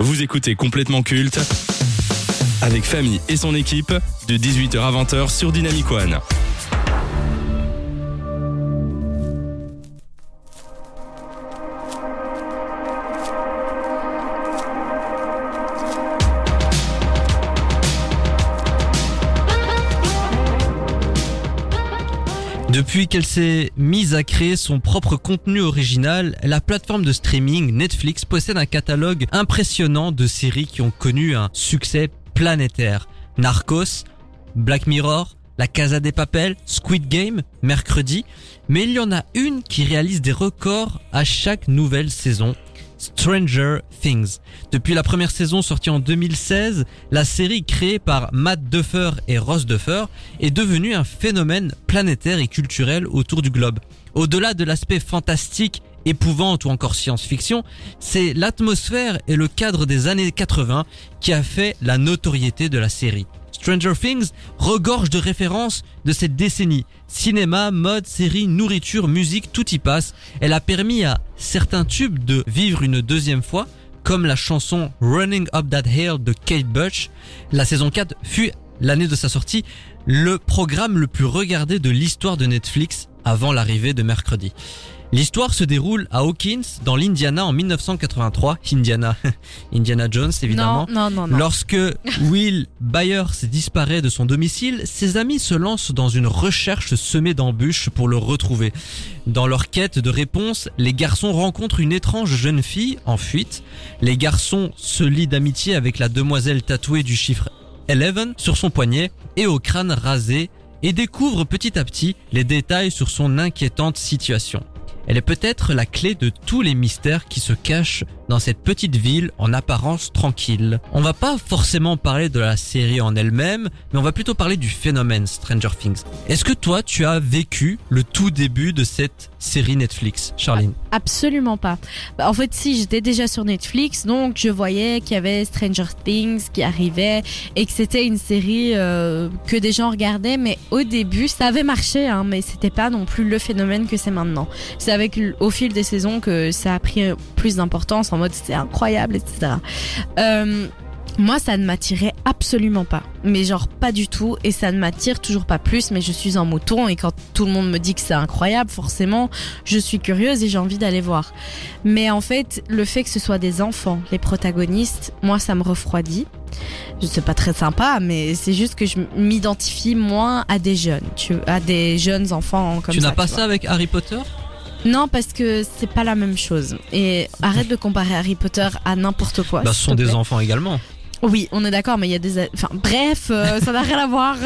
Vous écoutez complètement culte avec Famille et son équipe de 18h à 20h sur Dynamic One. Depuis qu'elle s'est mise à créer son propre contenu original, la plateforme de streaming Netflix possède un catalogue impressionnant de séries qui ont connu un succès planétaire. Narcos, Black Mirror, La Casa des Papel, Squid Game, mercredi, mais il y en a une qui réalise des records à chaque nouvelle saison. Stranger Things. Depuis la première saison sortie en 2016, la série créée par Matt Duffer et Ross Duffer est devenue un phénomène planétaire et culturel autour du globe. Au-delà de l'aspect fantastique, épouvante ou encore science-fiction, c'est l'atmosphère et le cadre des années 80 qui a fait la notoriété de la série. Stranger Things regorge de références de cette décennie. Cinéma, mode, série, nourriture, musique, tout y passe. Elle a permis à certains tubes de vivre une deuxième fois, comme la chanson Running Up That Hill de Kate Bush. La saison 4 fut, l'année de sa sortie, le programme le plus regardé de l'histoire de Netflix avant l'arrivée de mercredi. L'histoire se déroule à Hawkins, dans l'Indiana en 1983. Indiana, Indiana Jones évidemment. Non, non, non, non. Lorsque Will Byers disparaît de son domicile, ses amis se lancent dans une recherche semée d'embûches pour le retrouver. Dans leur quête de réponse, les garçons rencontrent une étrange jeune fille en fuite. Les garçons se lient d'amitié avec la demoiselle tatouée du chiffre 11 sur son poignet et au crâne rasé et découvrent petit à petit les détails sur son inquiétante situation. Elle est peut-être la clé de tous les mystères qui se cachent dans cette petite ville en apparence tranquille. On va pas forcément parler de la série en elle-même, mais on va plutôt parler du phénomène Stranger Things. Est-ce que toi, tu as vécu le tout début de cette série Netflix, Charline? Absolument pas. Bah, en fait, si j'étais déjà sur Netflix, donc je voyais qu'il y avait Stranger Things qui arrivait et que c'était une série euh, que des gens regardaient, mais au début, ça avait marché, hein, mais c'était pas non plus le phénomène que c'est maintenant. Avec au fil des saisons que ça a pris plus d'importance, en mode c'est incroyable, etc. Euh, moi, ça ne m'attirait absolument pas. Mais genre pas du tout. Et ça ne m'attire toujours pas plus. Mais je suis un mouton. Et quand tout le monde me dit que c'est incroyable, forcément, je suis curieuse et j'ai envie d'aller voir. Mais en fait, le fait que ce soit des enfants, les protagonistes, moi, ça me refroidit. C'est pas très sympa, mais c'est juste que je m'identifie moins à des jeunes, tu, à des jeunes enfants comme Tu ça. n'as pas tu ça avec Harry Potter? Non, parce que c'est pas la même chose. Et arrête de comparer Harry Potter à n'importe quoi. Bah, ce sont des plaît. enfants également. Oui, on est d'accord, mais il y a des. Enfin, bref, euh, ça n'a rien à voir.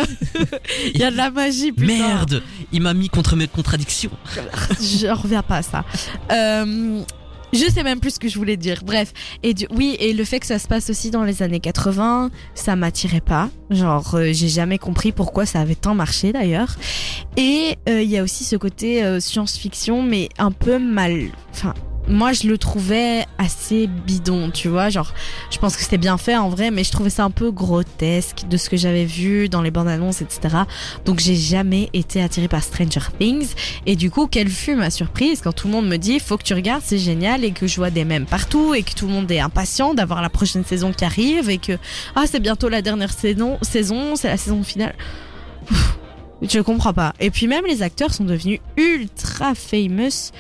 Il y a de la magie, putain. Merde, il m'a mis contre mes contradictions. Je reviens pas à ça. Euh, je sais même plus ce que je voulais dire. Bref. Et du, oui, et le fait que ça se passe aussi dans les années 80, ça m'attirait pas. Genre, euh, j'ai jamais compris pourquoi ça avait tant marché d'ailleurs. Et euh, il y a aussi ce côté euh, science-fiction, mais un peu mal. Enfin. Moi, je le trouvais assez bidon, tu vois. Genre, je pense que c'était bien fait en vrai, mais je trouvais ça un peu grotesque de ce que j'avais vu dans les bandes annonces, etc. Donc, j'ai jamais été attirée par Stranger Things. Et du coup, quelle fut ma surprise quand tout le monde me dit faut que tu regardes, c'est génial et que je vois des mèmes partout et que tout le monde est impatient d'avoir la prochaine saison qui arrive et que ah c'est bientôt la dernière saison, saison c'est la saison finale. Ouf, Je comprends pas. Et puis même les acteurs sont devenus ultra famous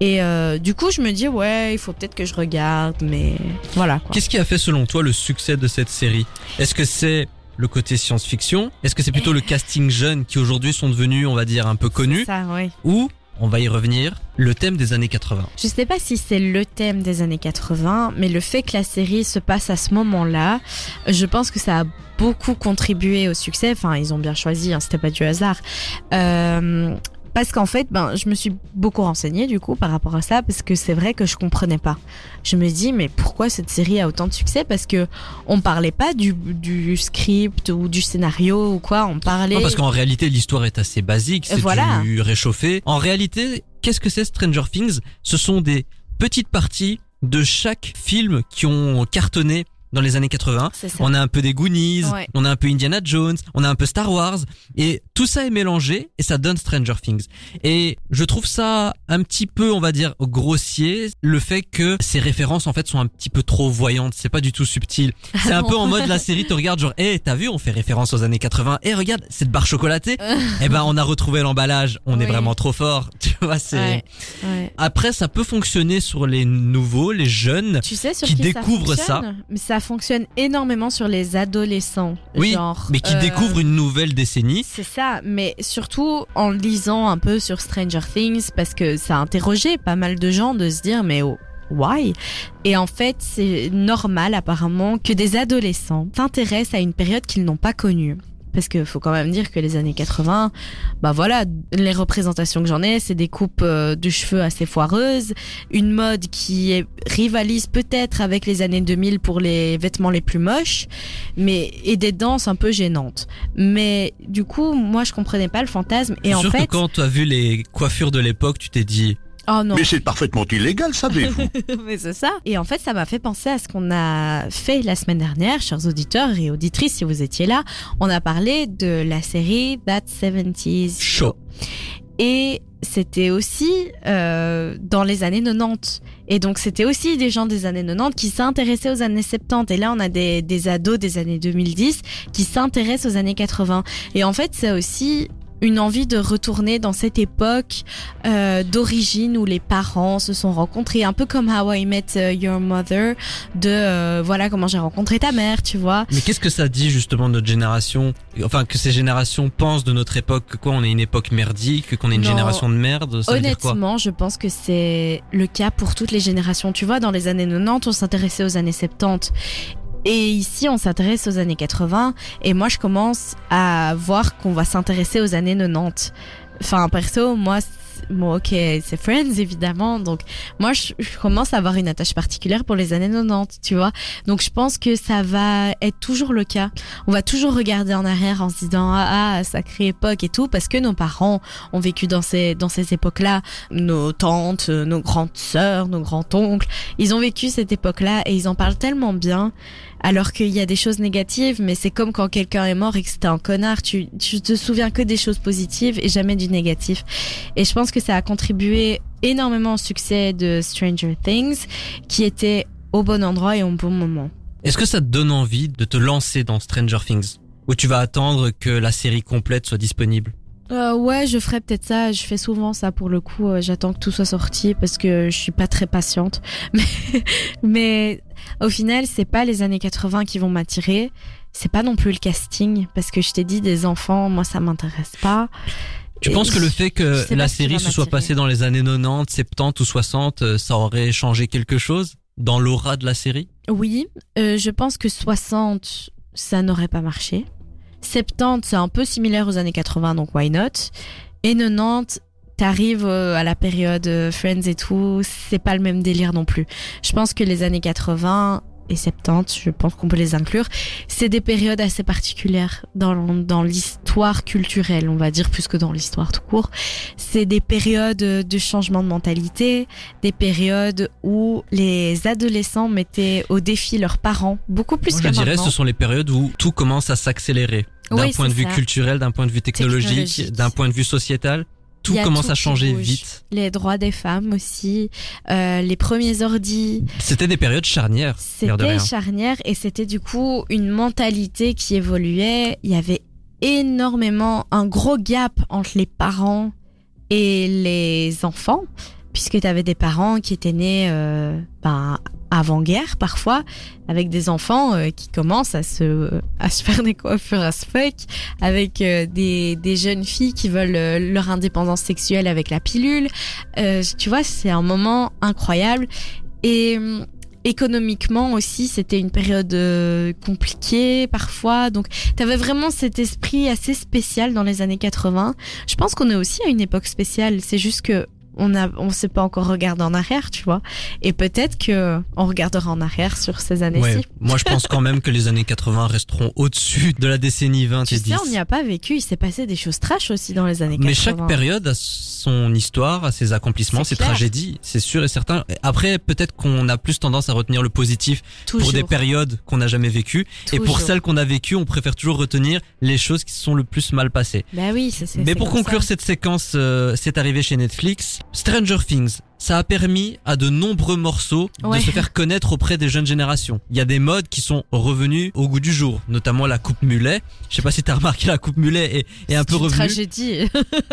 et euh, du coup je me dis ouais il faut peut-être que je regarde mais voilà. Qu'est-ce qui a fait selon toi le succès de cette série? Est-ce que c'est le côté science-fiction? Est-ce que c'est plutôt le casting jeune qui aujourd'hui sont devenus, on va dire, un peu connus? Ça ouais. Ou, on va y revenir, le thème des années 80 Je sais pas si c'est le thème des années 80, mais le fait que la série se passe à ce moment-là, je pense que ça a beaucoup contribué au succès. Enfin, ils ont bien choisi, hein, c'était pas du hasard. Euh, parce qu'en fait, ben, je me suis beaucoup renseignée du coup par rapport à ça, parce que c'est vrai que je comprenais pas. Je me dis, mais pourquoi cette série a autant de succès? Parce que on parlait pas du, du script ou du scénario ou quoi, on parlait. Non, parce qu'en réalité, l'histoire est assez basique, c'est Voilà. du réchauffé. En réalité, qu'est-ce que c'est Stranger Things? Ce sont des petites parties de chaque film qui ont cartonné dans les années 80. C'est ça. On a un peu des Goonies, Ouais. on a un peu Indiana Jones, on a un peu Star Wars, et tout ça est mélangé et ça donne Stranger Things. Et je trouve ça un petit peu, on va dire, grossier, le fait que ces références en fait sont un petit peu trop voyantes, c'est pas du tout subtil. C'est un peu en mode la série te regarde genre, hé, t'as vu, on fait référence aux années 80, et regarde, cette barre chocolatée, eh ben on a retrouvé l'emballage, on est vraiment trop fort, tu vois, c'est... Ouais, ouais. Après, ça peut fonctionner sur les nouveaux, les jeunes. Tu sais sur Qui qui, découvrent ça fonctionne? Mais ça fonctionne énormément sur les adolescents. Oui, genre, mais qui euh, découvrent une nouvelle décennie. C'est ça, mais surtout en lisant un peu sur Stranger Things, parce que ça a interrogé pas mal de gens de se dire, mais oh, why? Et en fait, c'est normal apparemment que des adolescents s'intéressent à une période qu'ils n'ont pas connue. Parce que faut quand même dire que les années 80, bah voilà, les représentations que j'en ai, c'est des coupes euh, de cheveux assez foireuses, une mode qui rivalise peut-être avec les années 2000 pour les vêtements les plus moches, mais et des danses un peu gênantes. Mais du coup, moi, je comprenais pas le fantasme. Et en sûr fait, que quand tu as vu les coiffures de l'époque, tu t'es dit, oh non, Mais c'est parfaitement illégal, savez-vous mais c'est ça. Et en fait, ça m'a fait penser à ce qu'on a fait la semaine dernière, chers auditeurs et auditrices, si vous étiez là. On a parlé de la série That 70s chaud. Et c'était aussi euh, dans les années 90. Et donc c'était aussi des gens des années 90 qui s'intéressaient aux années 70. Et là on a des, des ados des années 2010 qui s'intéressent aux années 80. Et en fait c'est aussi une envie de retourner dans cette époque euh, d'origine où les parents se sont rencontrés, un peu comme How I Met euh, Your Mother, de euh, voilà comment j'ai rencontré ta mère, tu vois. Mais qu'est-ce que ça dit justement de notre génération? Enfin, que ces générations pensent de notre époque, que quoi, on est une époque merdique, qu'on est une Non. génération de merde Ça veut dire quoi? Honnêtement, je pense que c'est le cas pour toutes les générations. Tu vois, dans les années 90, on s'intéressait aux années 70. Et ici, on s'intéresse aux années 80. Et moi, je commence à voir qu'on va s'intéresser aux années 90. Enfin, perso, moi, bon, ok, c'est Friends, évidemment. Donc, moi, je, commence à avoir une attache particulière pour les années 90, tu vois. Donc, je pense que ça va être toujours le cas. On va toujours regarder en arrière en se disant, ah, ah, sacrée époque et tout, parce que nos parents ont vécu dans ces, dans ces époques-là. Nos tantes, nos grandes sœurs, nos grands-oncles, ils ont vécu cette époque-là et ils en parlent tellement bien. Alors qu'il y a des choses négatives, mais c'est comme quand quelqu'un est mort et que c'était un connard, tu, tu te souviens que des choses positives et jamais du négatif. Et je pense que ça a contribué énormément au succès de Stranger Things, qui était au bon endroit et au bon moment. Est-ce que ça te donne envie de te lancer dans Stranger Things? Ou tu vas attendre que la série complète soit disponible? Euh, ouais, je ferais peut-être ça. Je fais souvent ça pour le coup. Euh, J'attends que tout soit sorti parce que je suis pas très patiente. Mais, mais au final, c'est pas les années 80 qui vont m'attirer. C'est pas non plus le casting parce que je t'ai dit des enfants, moi ça m'intéresse pas. Tu Et penses que le fait que la série se soit passée dans les années 90, 70 ou 60, euh, ça aurait changé quelque chose dans l'aura de la série? Oui, euh, je pense que 60, ça n'aurait pas marché. 70, c'est un peu similaire aux années 80, donc why not? Et 90, t'arrives euh, à la période euh, Friends et tout, c'est pas le même délire non plus. Je pense que les années 80 et 70, je pense qu'on peut les inclure, c'est des périodes assez particulières dans, dans l'histoire culturelle, on va dire, plus que dans l'histoire tout court. C'est des périodes de changement de mentalité, des périodes où les adolescents mettaient au défi leurs parents, beaucoup plus Moi, que je dirais maintenant. ce sont les périodes où tout commence à s'accélérer. D'un Oui, point de vue ça. culturel, d'un point de vue technologique, Technologique. d'un point de vue sociétal, tout commence tout à changer vite. Les droits des femmes aussi, euh, les premiers ordis, C'était des périodes charnières, C'était rien. charnière et c'était du coup une mentalité qui évoluait. Il y avait énormément un gros gap entre les parents et les enfants, puisque tu avais des parents qui étaient nés euh, ben, avant-guerre parfois, avec des enfants euh, qui commencent à se, à se faire des coiffures as fuck, avec euh, des, des jeunes filles qui veulent leur indépendance sexuelle avec la pilule. Tu vois, c'est un moment incroyable. Et économiquement aussi, c'était une période compliquée parfois. Donc, tu avais vraiment cet esprit assez spécial dans les années 80. Je pense qu'on est aussi à une époque spéciale. C'est juste que On a, on sait pas encore regarder en arrière, tu vois. Et peut-être que on regardera en arrière sur ces années-ci. Ouais, moi je pense quand même que les années 80 resteront au-dessus de la décennie 20 Tu et sais, 10. on n'y a pas vécu. Il s'est passé des choses trash aussi dans les années 80. Mais chaque période a son histoire, a ses accomplissements, ses clair. tragédies, c'est sûr et certain. Après, peut-être qu'on a plus tendance à retenir le positif Toujours. pour des périodes qu'on n'a jamais vécues. Et pour celles qu'on a vécues, on préfère toujours retenir les choses qui sont le plus mal passées. Bah oui, ça c'est. Mais pour conclure ça. cette séquence, euh, c'est arrivé chez Netflix. Stranger Things, ça a permis à de nombreux morceaux Ouais. de se faire connaître auprès des jeunes générations. Il y a des modes qui sont revenus au goût du jour, notamment la coupe mulet. Je sais pas si t'as remarqué, la coupe mulet est, est un peu C'est une revenue. tragédie.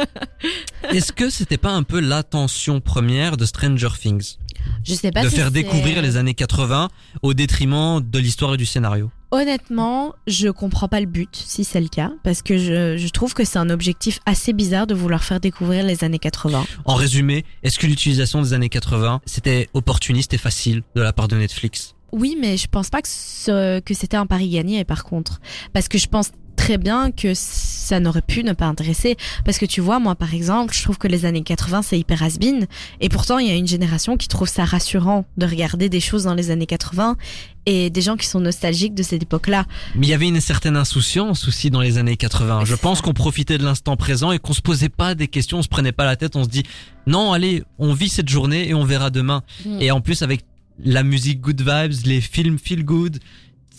Est-ce que c'était pas un peu l'attention première de Stranger Things? Je sais pas de si faire découvrir les années 80 au détriment de l'histoire et du scénario Honnêtement, je comprends pas le but, si c'est le cas, parce que je, je trouve que c'est un objectif assez bizarre de vouloir faire découvrir les années 80. En résumé, est-ce que l'utilisation des années 80 c'était opportuniste et facile de la part de Netflix? Oui, mais je pense pas que, ce- que c'était un pari gagné, par contre. Parce que je pense très bien que ça n'aurait pu ne pas intéresser. Parce que tu vois, moi, par exemple, je trouve que les années 80, c'est hyper has Et pourtant, il y a une génération qui trouve ça rassurant de regarder des choses dans les années 80 et des gens qui sont nostalgiques de cette époque-là. Mais il y avait une certaine insouciance aussi dans les années 80. Je pense qu'on profitait de l'instant présent et qu'on se posait pas des questions, on se prenait pas la tête, on se dit non, allez, on vit cette journée et on verra demain. Mm. Et en plus avec la musique good vibes, les films feel good,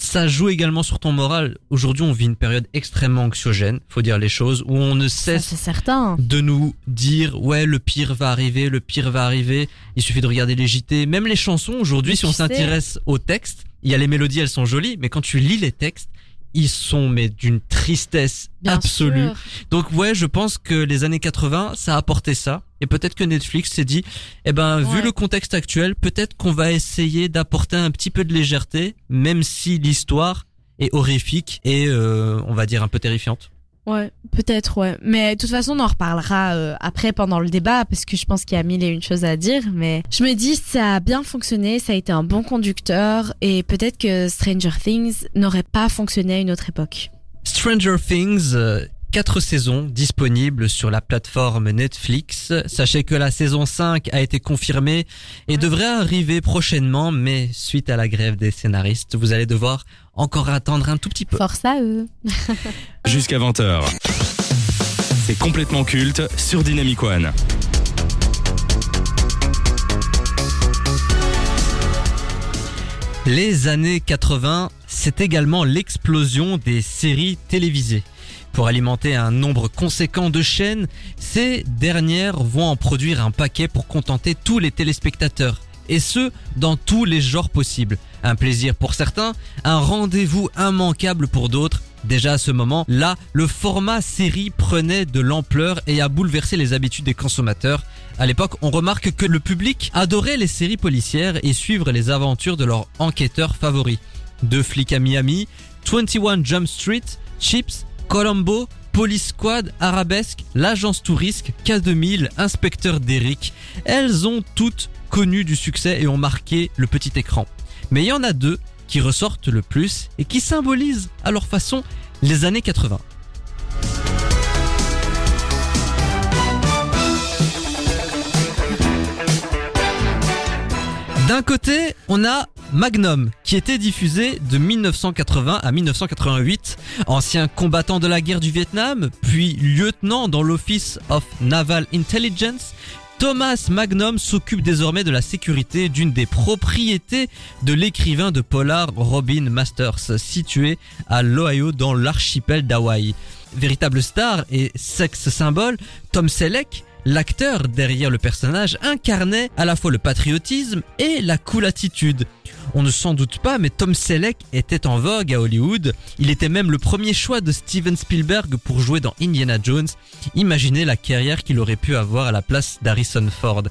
ça joue également sur ton moral. Aujourd'hui, on vit une période extrêmement anxiogène, faut dire les choses, où on ne cesse certain. de nous dire ouais le pire va arriver, le pire va arriver. Il suffit de regarder les JT, même les chansons aujourd'hui. Si on s'intéresse au texte, il y a les mélodies, elles sont jolies, mais quand tu lis les textes, ils sont mais d'une tristesse Bien absolue. sûr. Donc ouais, je pense que les années 80, ça a apporté ça. Et peut-être que Netflix s'est dit, eh ben vu le contexte actuel, peut-être qu'on va essayer d'apporter un petit peu de légèreté, même si l'histoire est horrifique et euh, on va dire un peu terrifiante. Ouais, peut-être, ouais. Mais de toute façon, on en reparlera euh, après pendant le débat parce que je pense qu'il y a mille et une choses à dire. Mais je me dis, ça a bien fonctionné, ça a été un bon conducteur et peut-être que Stranger Things n'aurait pas fonctionné à une autre époque. Stranger Things, euh, quatre saisons disponibles sur la plateforme Netflix. Sachez que la saison 5 a été confirmée et devrait arriver prochainement, mais suite à la grève des scénaristes, vous allez devoir encore attendre un tout petit peu. Force à eux. Jusqu'à 20h. C'est complètement culte sur Dynamic One. Les années 80, c'est également l'explosion des séries télévisées. Pour alimenter un nombre conséquent de chaînes, ces dernières vont en produire un paquet pour contenter tous les téléspectateurs. Et ce, dans tous les genres possibles. Un plaisir pour certains, un rendez-vous immanquable pour d'autres. Déjà à ce moment, là, le format série prenait de l'ampleur et a bouleversé les habitudes des consommateurs. À l'époque, on remarque que le public adorait les séries policières et suivre les aventures de leurs enquêteurs favoris. Deux flics à Miami, 21 Jump Street, Chips, Colombo, Police Squad, Arabesque, l'agence Tourisque, K2000, Inspecteur Derrick. Elles ont toutes connu du succès et ont marqué le petit écran. Mais il y en a deux qui ressortent le plus et qui symbolisent à leur façon les années 80. D'un côté, on a Magnum, qui était diffusé de 1980 à 1988, ancien combattant de la guerre du Vietnam, puis lieutenant dans l'Office of Naval Intelligence. Thomas Magnum s'occupe désormais de la sécurité d'une des propriétés de l'écrivain de polar Robin Masters, situé à l'Ohio dans l'archipel d'Hawaï. Véritable star et sexe symbole, Tom Selleck L'acteur derrière le personnage incarnait à la fois le patriotisme et la cool attitude. On ne s'en doute pas, mais Tom Selleck était en vogue à Hollywood. Il était même le premier choix de Steven Spielberg pour jouer dans Indiana Jones. Imaginez la carrière qu'il aurait pu avoir à la place d'Harrison Ford.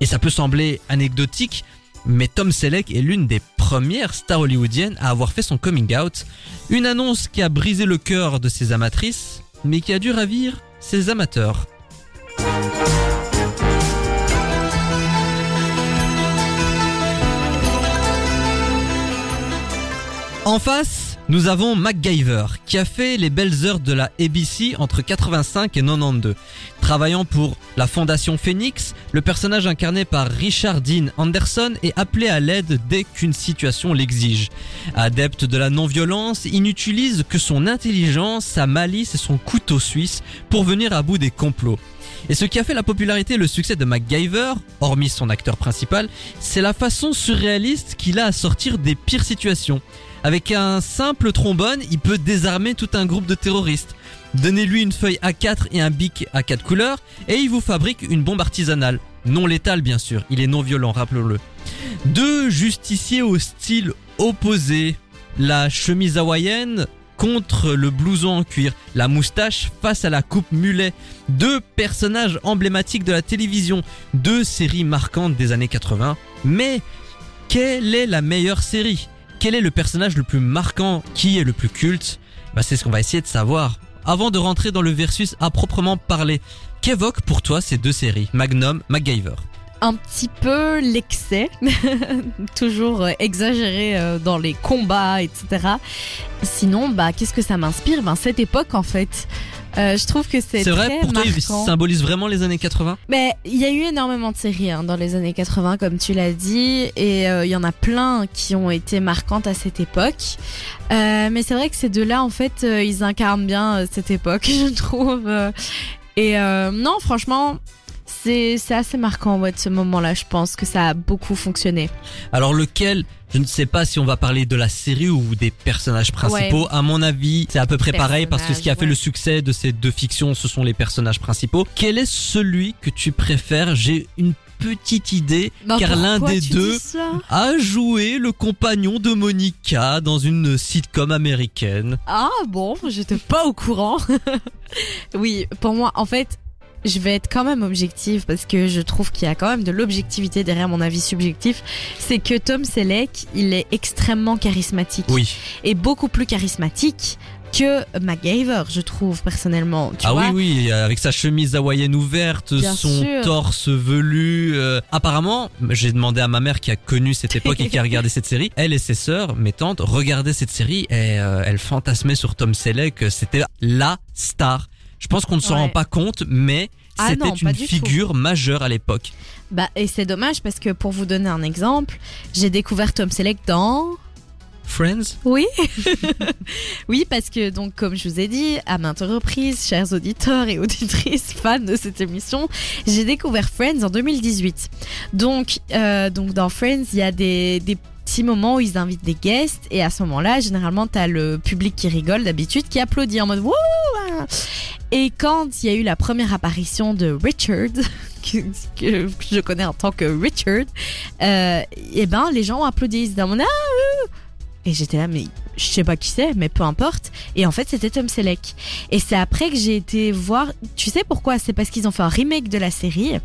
Et ça peut sembler anecdotique, mais Tom Selleck est l'une des premières stars hollywoodiennes à avoir fait son coming out. Une annonce qui a brisé le cœur de ses amatrices, mais qui a dû ravir ses amateurs. En face, Nous avons MacGyver, qui a fait les belles heures de la ABC entre 85 et 92. Travaillant pour la Fondation Phoenix, le personnage incarné par Richard Dean Anderson est appelé à l'aide dès qu'une situation l'exige. Adepte de la non-violence, il n'utilise que son intelligence, sa malice et son couteau suisse pour venir à bout des complots. Et ce qui a fait la popularité et le succès de MacGyver, hormis son acteur principal, c'est la façon surréaliste qu'il a à sortir des pires situations. Avec un simple trombone, il peut désarmer tout un groupe de terroristes. Donnez-lui une feuille A4 et un bic à quatre couleurs et il vous fabrique une bombe artisanale. Non létale bien sûr, il est non violent, rappelons-le. Deux justiciers au style opposé. La chemise hawaïenne contre le blouson en cuir, la moustache face à la coupe mulet. Deux personnages emblématiques de la télévision, deux séries marquantes des années 80. Mais quelle est la meilleure série? Quel est le personnage le plus marquant Qui est le plus culte? Bah, C'est ce qu'on va essayer de savoir. Avant de rentrer dans le versus à proprement parler, qu'évoquent pour toi ces deux séries, Magnum, MacGyver? Un petit peu l'excès, toujours euh, exagéré euh, dans les combats, etc. Sinon, bah, qu'est-ce que ça m'inspire? Ben cette époque en fait. Euh, je trouve que c'est C'est vrai, pour toi, il symbolise vraiment les années 80 Mais il y a eu énormément de séries hein, dans les années 80, comme tu l'as dit, et euh, il y en a plein qui ont été marquantes à cette époque. Euh, mais c'est vrai que ces deux-là, en fait, euh, ils incarnent bien euh, cette époque, je trouve. Et euh, non, franchement, c'est assez marquant ouais, de ce moment-là. Je pense que ça a beaucoup fonctionné. Alors lequel je ne sais pas si on va parler de la série ou des personnages principaux. À mon avis, c'est à peu près pareil parce que ce qui a fait le ouais. succès de ces deux fictions, ce sont les personnages principaux. Quel est celui que tu préfères? J'ai une petite idée Bah, car l'un des deux a joué le compagnon de Monica dans une sitcom américaine. Ah bon, j'étais pas au courant. oui, pour moi, en fait, je vais être quand même objective parce que je trouve qu'il y a quand même de l'objectivité derrière mon avis subjectif. C'est que Tom Selleck, il est extrêmement charismatique Oui. et beaucoup plus charismatique que MacGyver, je trouve personnellement. Tu ah vois oui, oui, avec sa chemise hawaïenne ouverte, Bien son sûr. torse velu. euh, apparemment, j'ai demandé à ma mère qui a connu cette époque et qui a regardé cette série. Elle et ses sœurs, mes tantes, regardaient cette série et euh, elles fantasmaient sur Tom Selleck. C'était la star. Je pense qu'on ne s'en Ouais. rend pas compte, mais Ah c'était une tout. figure majeure à l'époque. Bah et c'est dommage parce que pour vous donner un exemple, j'ai découvert Tom Selleck dans Friends? Oui. oui, parce que donc comme je vous ai dit à maintes reprises, chers auditeurs et auditrices fans de cette émission, j'ai découvert Friends en 2018. Donc euh, donc dans Friends, il y a des des petits moments où ils invitent des guests et à ce moment-là, généralement t'as le public qui rigole d'habitude, qui applaudit en mode wouh. Et quand il y a eu la première apparition de Richard, que, je connais en tant que Richard, euh, et ben les gens ont applaudi, ils étaient en mode ah, et j'étais là, mais je sais pas qui c'est, mais peu importe. Et en fait, c'était Tom Selleck. Et c'est après que j'ai été voir. Tu sais pourquoi? C'est parce qu'ils ont fait un remake de la série.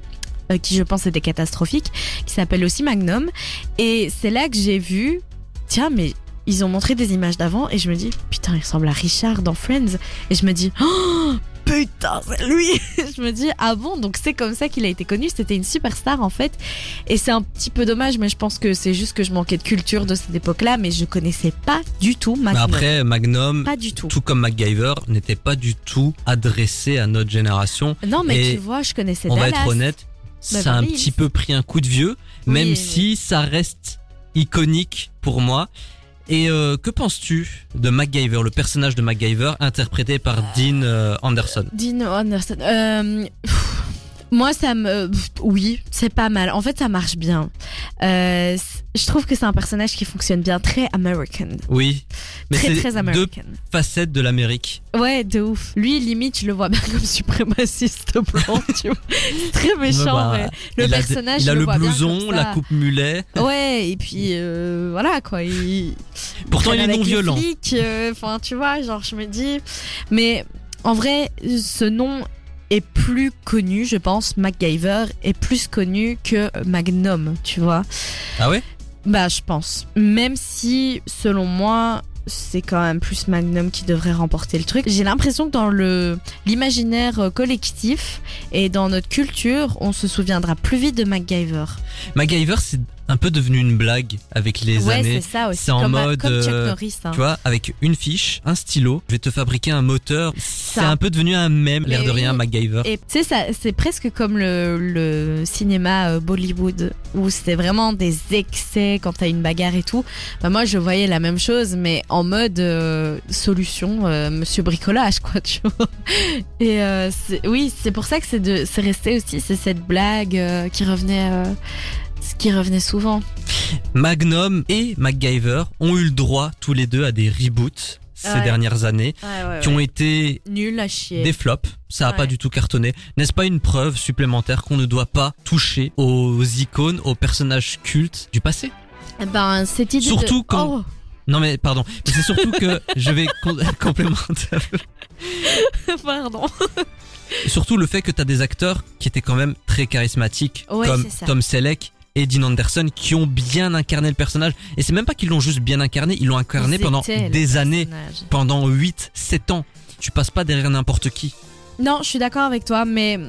euh, qui je pense était catastrophique, qui s'appelle aussi Magnum. Et c'est là que j'ai vu, tiens, mais ils ont montré des images d'avant et je me dis, putain, il ressemble à Richard dans Friends. Et je me dis, oh, putain, c'est lui Je me dis, ah bon, donc c'est comme ça qu'il a été connu, c'était une superstar en fait. Et c'est un petit peu dommage, mais je pense que c'est juste que je manquais de culture de cette époque-là, mais je connaissais pas du tout Mais Magnum. après, Magnum, Pas du tout. tout comme MacGyver, n'était pas du tout adressé à notre génération. Non, mais Et tu vois, je connaissais On va être honnête, Bah, ça a un Beverly petit peu pris un coup de vieux, même Oui, si ça reste iconique pour moi. Et euh, que penses-tu de MacGyver, le personnage de MacGyver interprété par Dean euh, Anderson? Dean Anderson. Euh, moi, ça me. Oui, c'est pas mal. En fait, ça marche bien. Euh, je trouve que c'est un personnage qui fonctionne bien, très American. Oui, mais très, très deux American. facettes de l'Amérique. Ouais, de ouf. Lui, limite, je le vois bien comme suprémaciste blanc, tu vois. Très méchant, Bah, mais le il a, personnage, il a je le bien blouson, la coupe mulet. Ouais, et puis euh, voilà quoi. Il... Pourtant, il est non violent. euh, Enfin, tu vois, genre, je me dis. Mais en vrai, ce nom est plus connu, je pense. MacGyver est plus connu que Magnum, tu vois. Ah ouais? Bah, je pense. Même si, selon moi, c'est quand même plus Magnum qui devrait remporter le truc. J'ai l'impression que dans le l'imaginaire euh, collectif et dans notre culture, on se souviendra plus vite de MacGyver. MacGyver, c'est un peu devenu une blague avec les ouais, années. c'est ça aussi. c'est en comme, mode, comme Chuck euh, Norris. hein. Tu vois, avec une fiche, un stylo, je vais te fabriquer un moteur. C'est un peu devenu un mème, l'air de rien, oui. MacGyver. Et tu sais, ça, c'est presque comme le, le cinéma euh, Bollywood, où c'était vraiment des excès quand t'as une bagarre et tout. Bah, moi, je voyais la même chose, mais en mode euh, solution, euh, monsieur bricolage, quoi, tu vois. Et oui, c'est pour ça que c'est de, c'est resté aussi, c'est cette blague qui revenait, euh, qui revenait souvent. Magnum et MacGyver ont eu le droit tous les deux à des reboots ces Ouais. dernières années qui ont été Nul à chier. des flops. Ça a pas du tout cartonné. N'est-ce pas une preuve supplémentaire qu'on ne doit pas toucher aux icônes, aux personnages cultes du passé? Ben, cette idée Surtout de... quand- Oh, Non mais pardon, Mais c'est surtout que je vais com- complémenter. pardon. Surtout le fait que t'as des acteurs qui étaient quand même très charismatiques, comme. Tom Selleck et Dean Anderson, qui ont bien incarné le personnage. Et c'est même pas qu'ils l'ont juste bien incarné, ils l'ont incarné Ils pendant des années, personnage. pendant 8, 7 ans. Tu passes pas derrière n'importe qui. Non, je suis d'accord avec toi, mais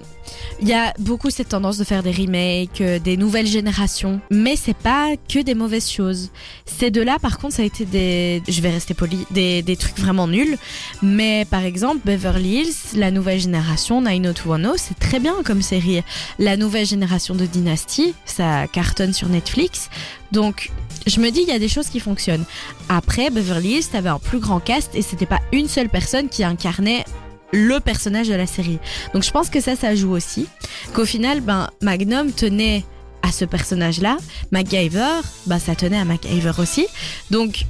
il y a beaucoup cette tendance de faire des remakes, euh, des nouvelles générations. Mais c'est pas que des mauvaises choses. Ces deux-là, par contre, ça a été des, je vais rester poli, des, des trucs vraiment nuls. Mais par exemple, Beverly Hills, la nouvelle génération, 90210, c'est très bien comme série. La nouvelle génération de Dynasty, ça cartonne sur Netflix. Donc, je me dis, il y a des choses qui fonctionnent. Après, Beverly Hills, t'avais un plus grand cast et c'était pas une seule personne qui incarnait le personnage de la série. Donc je pense que ça, ça joue aussi. Qu'au final, ben, Magnum tenait à ce personnage-là. MacGyver, ben, ça tenait à MacGyver aussi. Donc,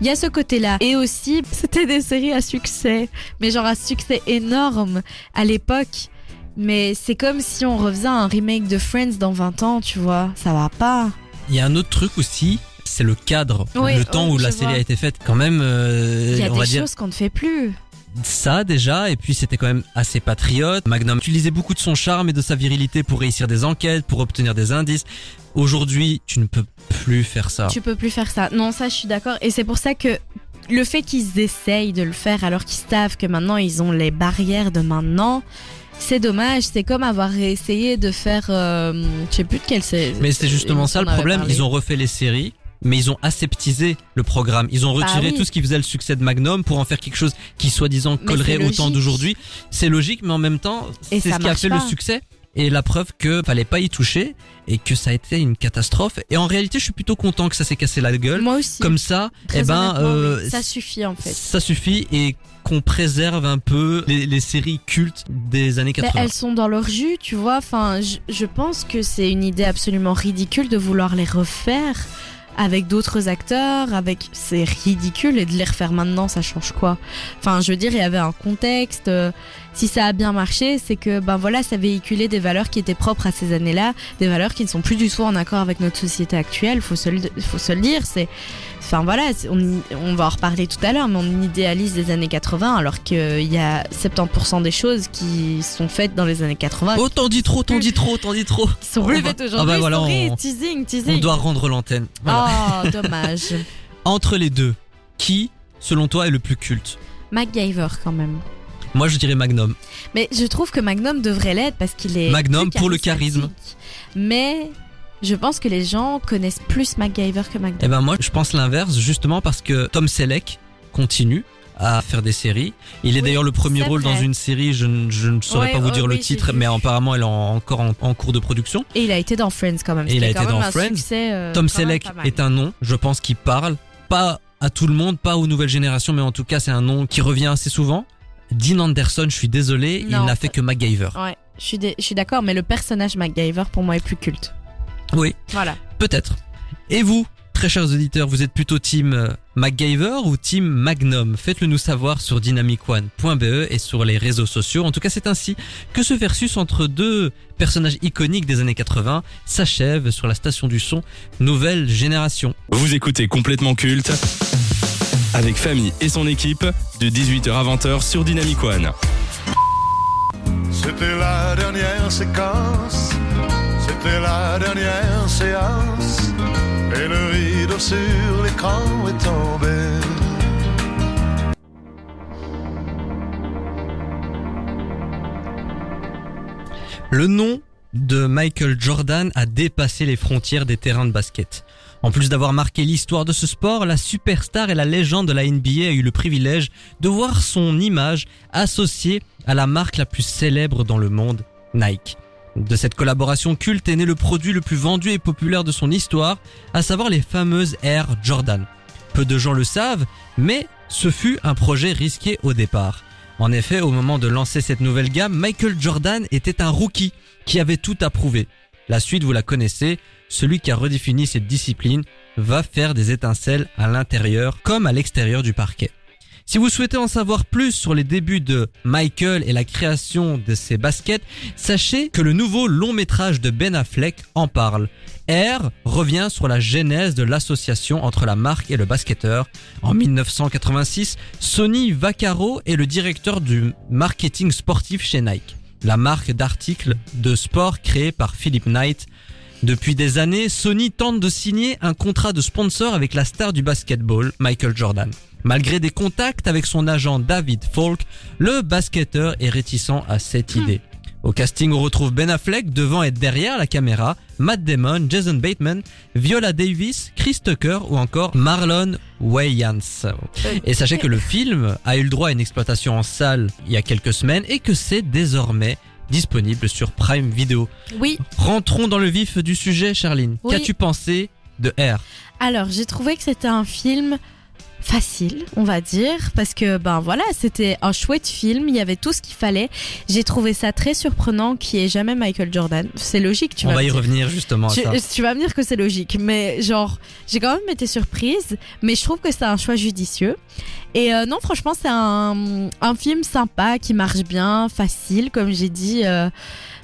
il y a ce côté-là. Et aussi, c'était des séries à succès. Mais genre à succès énorme à l'époque. Mais c'est comme si on refaisait un remake de Friends dans 20 ans, tu vois. Ça va pas. Il y a un autre truc aussi, c'est le cadre, Oui, le temps où la série vois. a été faite. Quand même, euh, Il y a on va des dire choses qu'on ne fait plus. Ça déjà, et puis c'était quand même assez patriote. Magnum utilisait beaucoup de son charme et de sa virilité pour réussir des enquêtes, pour obtenir des indices. Aujourd'hui, tu ne peux plus faire ça. Tu peux plus faire ça. Non, ça, je suis d'accord. Et c'est pour ça que le fait qu'ils essayent de le faire alors qu'ils savent que maintenant ils ont les barrières de maintenant, c'est dommage. C'est comme avoir essayé de faire, euh, je sais plus de quelle c'est. Mais c'est justement ça le problème. Ils ont refait les séries. Mais ils ont aseptisé le programme. Ils ont retiré Bah oui. tout ce qui faisait le succès de Magnum pour en faire quelque chose qui soi-disant collerait au temps d'aujourd'hui. C'est logique, mais en même temps, c'est ce qui a fait pas. le succès et la preuve que fallait pas y toucher et que ça a été une catastrophe. Et en réalité, je suis plutôt content que ça s'est cassé la gueule. Moi aussi. Comme ça, Très eh ben, euh, oui. ça suffit en fait. ça suffit et qu'on préserve un peu les, les séries cultes des années Mais 80. elles sont dans leur jus, tu vois. Enfin, je, je pense que c'est une idée absolument ridicule de vouloir les refaire avec d'autres acteurs, avec c'est ridicule et de les refaire maintenant, ça change quoi? Enfin, je veux dire, il y avait un contexte. euh, si ça a bien marché, c'est que ben voilà, ça véhiculait des valeurs qui étaient propres à ces années-là, des valeurs qui ne sont plus du tout en accord avec notre société actuelle. Faut se le, faut se le dire. C'est, enfin voilà, on, on va en reparler tout à l'heure, mais on idéalise les années 80 alors qu'il y a 70% des choses qui sont faites dans les années 80 Oh, t'en dis trop, t'en dis trop, t'en dis trop. qui sont on plus faites Ah aujourd'hui. bah voilà, on- teasing, teasing. On doit rendre l'antenne. Voilà. Oh, dommage. Entre les deux, qui, selon toi, est le plus culte? MacGyver quand même. Moi, je dirais Magnum. Mais je trouve que Magnum devrait l'être parce qu'il est. Magnum pour le charismatique. Mais je pense que les gens connaissent plus MacGyver que Eh Magnum. ben moi, je pense l'inverse, justement parce que Tom Selleck continue à faire des séries. Il est Oui, d'ailleurs le premier rôle dans une série, je, ne- je ne saurais Ouais, pas vous ouais, dire le oui, titre, mais apparemment elle est en- encore en, en cours de production. Et il a été dans Friends quand même. Et il a été dans Friends. succès, euh, Tom Selleck est un nom, je pense, qui parle, pas à tout le monde, pas aux nouvelles générations, mais en tout cas c'est un nom qui revient assez souvent. Dean Anderson, je suis désolé, Non, il n'a fait que MacGyver. Ouais, je suis d'accord, mais le personnage MacGyver pour moi est plus culte. Oui, Voilà. peut-être. Et vous, très chers auditeurs, vous êtes plutôt team euh, MacGyver ou team Magnum? Faites-le nous savoir sur dynamicone.be et sur les réseaux sociaux. En tout cas, c'est ainsi que ce versus entre deux personnages iconiques des années 80 s'achève sur la station du son Nouvelle Génération. Vous écoutez complètement culte avec Famille et son équipe de 18h à 20h sur Dynamic One. C'était la dernière séquence, le. Le nom de Michael Jordan a dépassé les frontières des terrains de basket. En plus d'avoir marqué l'histoire de ce sport, la superstar et la légende de la NBA a eu le privilège de voir son image associée à la marque la plus célèbre dans le monde, Nike. De cette collaboration culte est né le produit le plus vendu et populaire de son histoire, à savoir les fameuses Air Jordan. Peu de gens le savent, mais ce fut un projet risqué au départ. En effet, au moment de lancer cette nouvelle gamme, Michael Jordan était un rookie qui avait tout approuvé. La suite, vous la connaissez, celui qui a redéfini cette discipline va faire des étincelles à l'intérieur comme à l'extérieur du parquet. Si vous souhaitez en savoir plus sur les débuts de Michael et la création de ses baskets, sachez que le nouveau long métrage de Ben Affleck en parle. Air revient sur la genèse de l'association entre la marque et le basketteur. En 1986, Sonny Vaccaro est le directeur du marketing sportif chez Nike, la marque d'articles de sport créée par Philip Knight. Depuis des années, Sony tente de signer un contrat de sponsor avec la star du basketball, Michael Jordan. Malgré des contacts avec son agent David Falk, le basketteur est réticent à cette idée. Au casting, on retrouve Ben Affleck devant et derrière la caméra, Matt Damon, Jason Bateman, Viola Davis, Chris Tucker ou encore Marlon Wayans. Et sachez que le film a eu le droit à une exploitation en salle il y a quelques semaines et que c'est désormais disponible sur Prime Video. Oui, Rentrons dans le vif du sujet, Charline. Oui. Qu'as-tu pensé de R? Alors j'ai trouvé que c'était un film facile, on va dire, parce que ben voilà, c'était un chouette film, il y avait tout ce qu'il fallait. J'ai trouvé ça très surprenant qui est jamais Michael Jordan. C'est logique, tu On vas va y dire. revenir justement à Tu, ça. tu vas me dire que c'est logique, mais genre, j'ai quand même été surprise, mais je trouve que c'est un choix judicieux. Et euh, non, franchement, c'est un, un film sympa, qui marche bien, facile, comme j'ai dit. euh,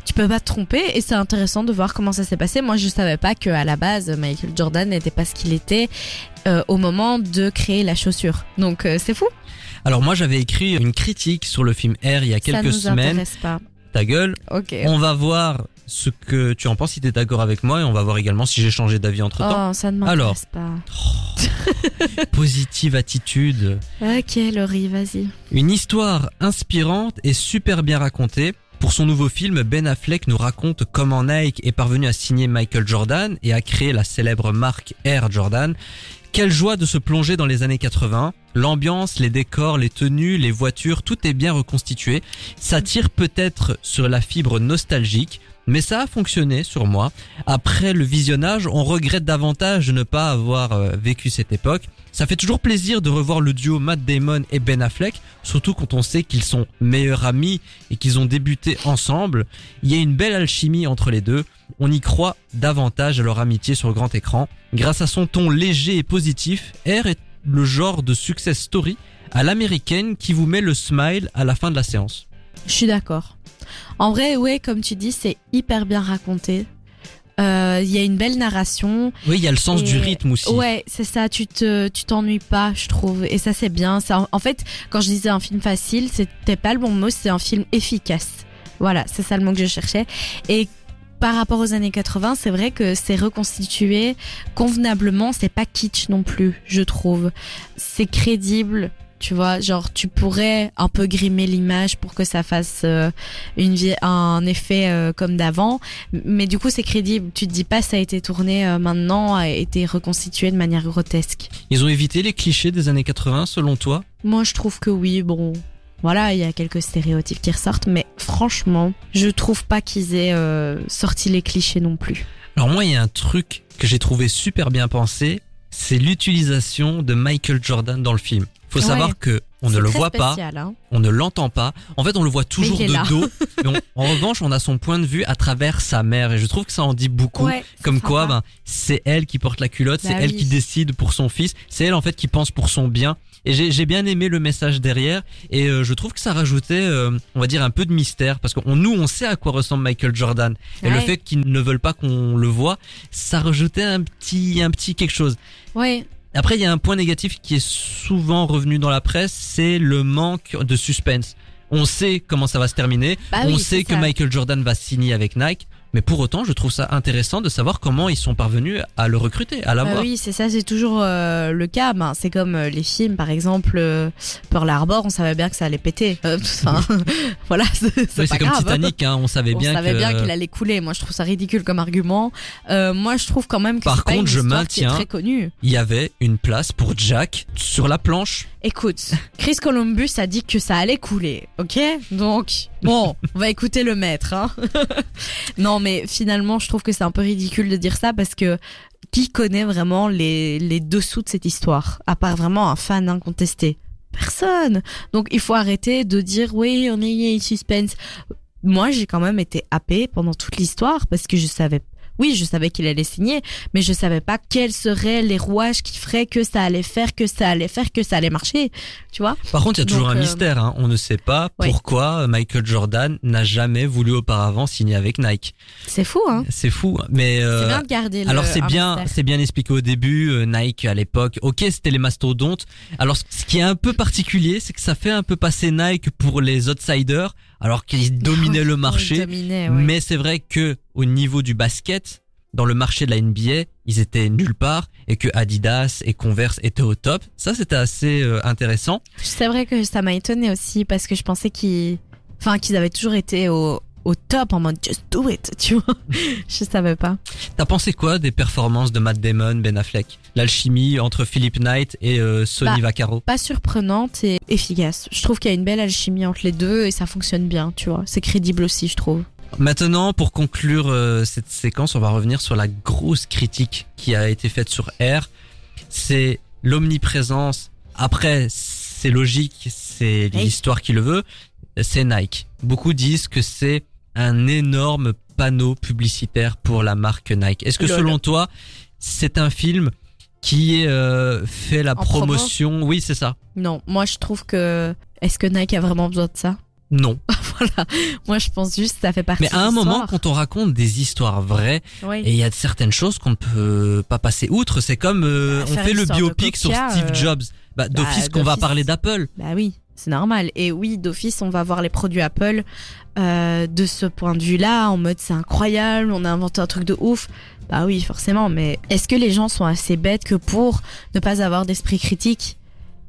tu peux pas te tromper et c'est intéressant de voir comment ça s'est passé. Moi, je savais pas que à la base Michael Jordan n'était pas ce qu'il était euh, au moment de créer la chaussure. Donc euh, c'est fou. Alors moi j'avais écrit une critique sur le film R il y a ça quelques nous semaines. intéresse pas. Ta gueule. Ok. On va voir ce que tu en penses si tu es d'accord avec moi et on va voir également si j'ai changé d'avis entre temps. Oh, ça ne Alors. m'intéresse pas. Positive attitude. Ok, Laurie, vas-y. Une histoire inspirante et super bien racontée. Pour son nouveau film, Ben Affleck nous raconte comment Nike est parvenu à signer Michael Jordan et à créer la célèbre marque Air Jordan. Quelle joie de se plonger dans les années 80. L'ambiance, les décors, les tenues, les voitures, tout est bien reconstitué. Ça tire peut-être sur la fibre nostalgique, mais ça a fonctionné sur moi. Après le visionnage, on regrette davantage de ne pas avoir euh, vécu cette époque. Ça fait toujours plaisir de revoir le duo Matt Damon et Ben Affleck, surtout quand on sait qu'ils sont meilleurs amis et qu'ils ont débuté ensemble. Il y a une belle alchimie entre les deux. On y croit davantage à leur amitié sur grand écran. Grâce à son ton léger et positif, R est le genre de success story à l'américaine qui vous met le smile à la fin de la séance. Je suis d'accord. En vrai, ouais, comme tu dis, c'est hyper bien raconté. Euh, Il y a une belle narration. Oui, il y a le sens Et- du rythme aussi. Ouais, c'est ça. Tu te, tu t'ennuies pas, je trouve. Et ça, c'est bien. Ça, en fait, quand je disais un film facile, c'était pas le bon mot. C'est un film efficace. Voilà, c'est ça le mot que je cherchais. Et par rapport aux années 80, c'est vrai que c'est reconstitué convenablement. C'est pas kitsch non plus, je trouve. C'est crédible. Tu vois, genre tu pourrais un peu grimer l'image pour que ça fasse euh, une vie, un effet euh, comme d'avant, mais du coup c'est crédible. Tu te dis pas ça a été tourné euh, maintenant, a été reconstitué de manière grotesque. Ils ont évité les clichés des années 80 selon toi? Moi je trouve que oui, bon, voilà, il y a quelques stéréotypes qui ressortent, mais franchement, je trouve pas qu'ils aient sorti les clichés non plus. Alors moi, il y a un truc que j'ai trouvé super bien pensé, c'est l'utilisation de Michael Jordan dans le film. Faut Ouais. savoir que on ne le voit pas, hein. on ne l'entend pas. En fait, on le voit toujours de là. dos. mais on- en revanche, on a son point de vue à travers sa mère et je trouve que ça en dit beaucoup. Ouais, Comme quoi, ben, c'est elle qui porte la culotte, c'est Bah elle qui décide pour son fils, c'est elle en fait qui pense pour son bien. Et j'ai bien aimé le message derrière et euh, je trouve que ça rajoutait, euh, on va dire, un peu de mystère parce que on- nous, on sait à quoi ressemble Michael Jordan et le fait qu'ils ne veulent pas qu'on le voit, ça rajoutait un petit, un petit quelque chose. Ouais, Après, il y a un point négatif qui est souvent revenu dans la presse, c'est le manque de suspense. On sait comment ça va se terminer. Bah on oui, sait que ça. Michael Jordan va signer avec Nike. Mais pour autant, je trouve ça intéressant de savoir comment ils sont parvenus à le recruter, à Bah l'avoir. oui, c'est ça, c'est toujours euh, le cas. Ben, c'est comme euh, les films, par exemple, euh, Pearl Harbor, on savait bien que ça allait péter. Euh, Enfin, voilà, c'est Oui, comme grave. Titanic, hein, on savait On bien savait que. bien qu'il allait couler. Moi, je trouve ça ridicule comme argument. Moi, je trouve quand même que Par pas contre, une je maintiens- très. Il y avait une place pour Jack sur la planche. Écoute, Chris Columbus a dit que ça allait couler, ok? Donc, bon, on va écouter le maître. Hein non, mais finalement, je trouve que c'est un peu ridicule de dire ça parce que qui connaît vraiment les, les dessous de cette histoire À part vraiment un fan incontesté? Personne. Donc, il faut arrêter de dire, oui, on est suspense. Moi, j'ai quand même été happée pendant toute l'histoire parce que je savais oui, je savais qu'il allait signer, mais je savais pas quels seraient les rouages qui feraient que ça allait faire, que ça allait faire, que ça allait marcher. Tu vois Par contre, il y a toujours Donc, un euh, mystère. Hein. On ne sait pas pourquoi Michael Jordan n'a jamais voulu auparavant signer avec Nike. C'est fou, hein C'est fou, mais C'est euh, bien de garder alors c'est bien, c'est bien expliqué au début. euh, Nike à l'époque, ok, c'était les mastodontes. Alors, ce qui est un peu particulier, c'est que ça fait un peu passer Nike pour les outsiders, alors qu'ils dominaient le marché. ils dominaient, ouais. Mais c'est vrai que au niveau du basket, dans le marché de la NBA, ils étaient nulle part et que Adidas et Converse étaient au top. Ça, c'était assez euh, intéressant. C'est vrai que ça m'a étonné aussi parce que je pensais qu'ils, enfin, qu'ils avaient toujours été au, au top en mode just do it, tu vois. je savais pas. T'as pensé quoi des performances de Matt Damon, Ben Affleck? L'alchimie entre Philip Knight et euh, Sonny Bah, Vaccaro Pas surprenante et efficace. Je trouve qu'il y a une belle alchimie entre les deux et ça fonctionne bien, tu vois. C'est crédible aussi, je trouve. Maintenant, pour conclure euh, cette séquence, on va revenir sur la grosse critique qui a été faite sur R. C'est l'omniprésence. Après, c'est logique, c'est l'histoire qui le veut. C'est Nike. Beaucoup disent que c'est un énorme panneau publicitaire pour la marque Nike. Est-ce que Lol. selon toi, c'est un film qui euh, fait la En promo promotion Oui, c'est ça. Non, moi je trouve que est-ce que Nike a vraiment besoin de ça? Non. Voilà. Moi je pense juste que ça fait partie. Mais à un moment, quand on raconte des histoires vraies, Oui. Et il y a certaines choses qu'on ne peut pas passer outre. C'est comme euh, Bah, on fait le biopic sur Steve euh, Jobs. Bah, d'office qu'on va parler d'Apple. Bah oui, c'est normal. Et oui, d'office, on va voir les produits Apple euh, de ce point de vue-là, en mode c'est incroyable, on a inventé un truc de ouf. Bah oui, forcément, mais est-ce que les gens sont assez bêtes que pour ne pas avoir d'esprit critique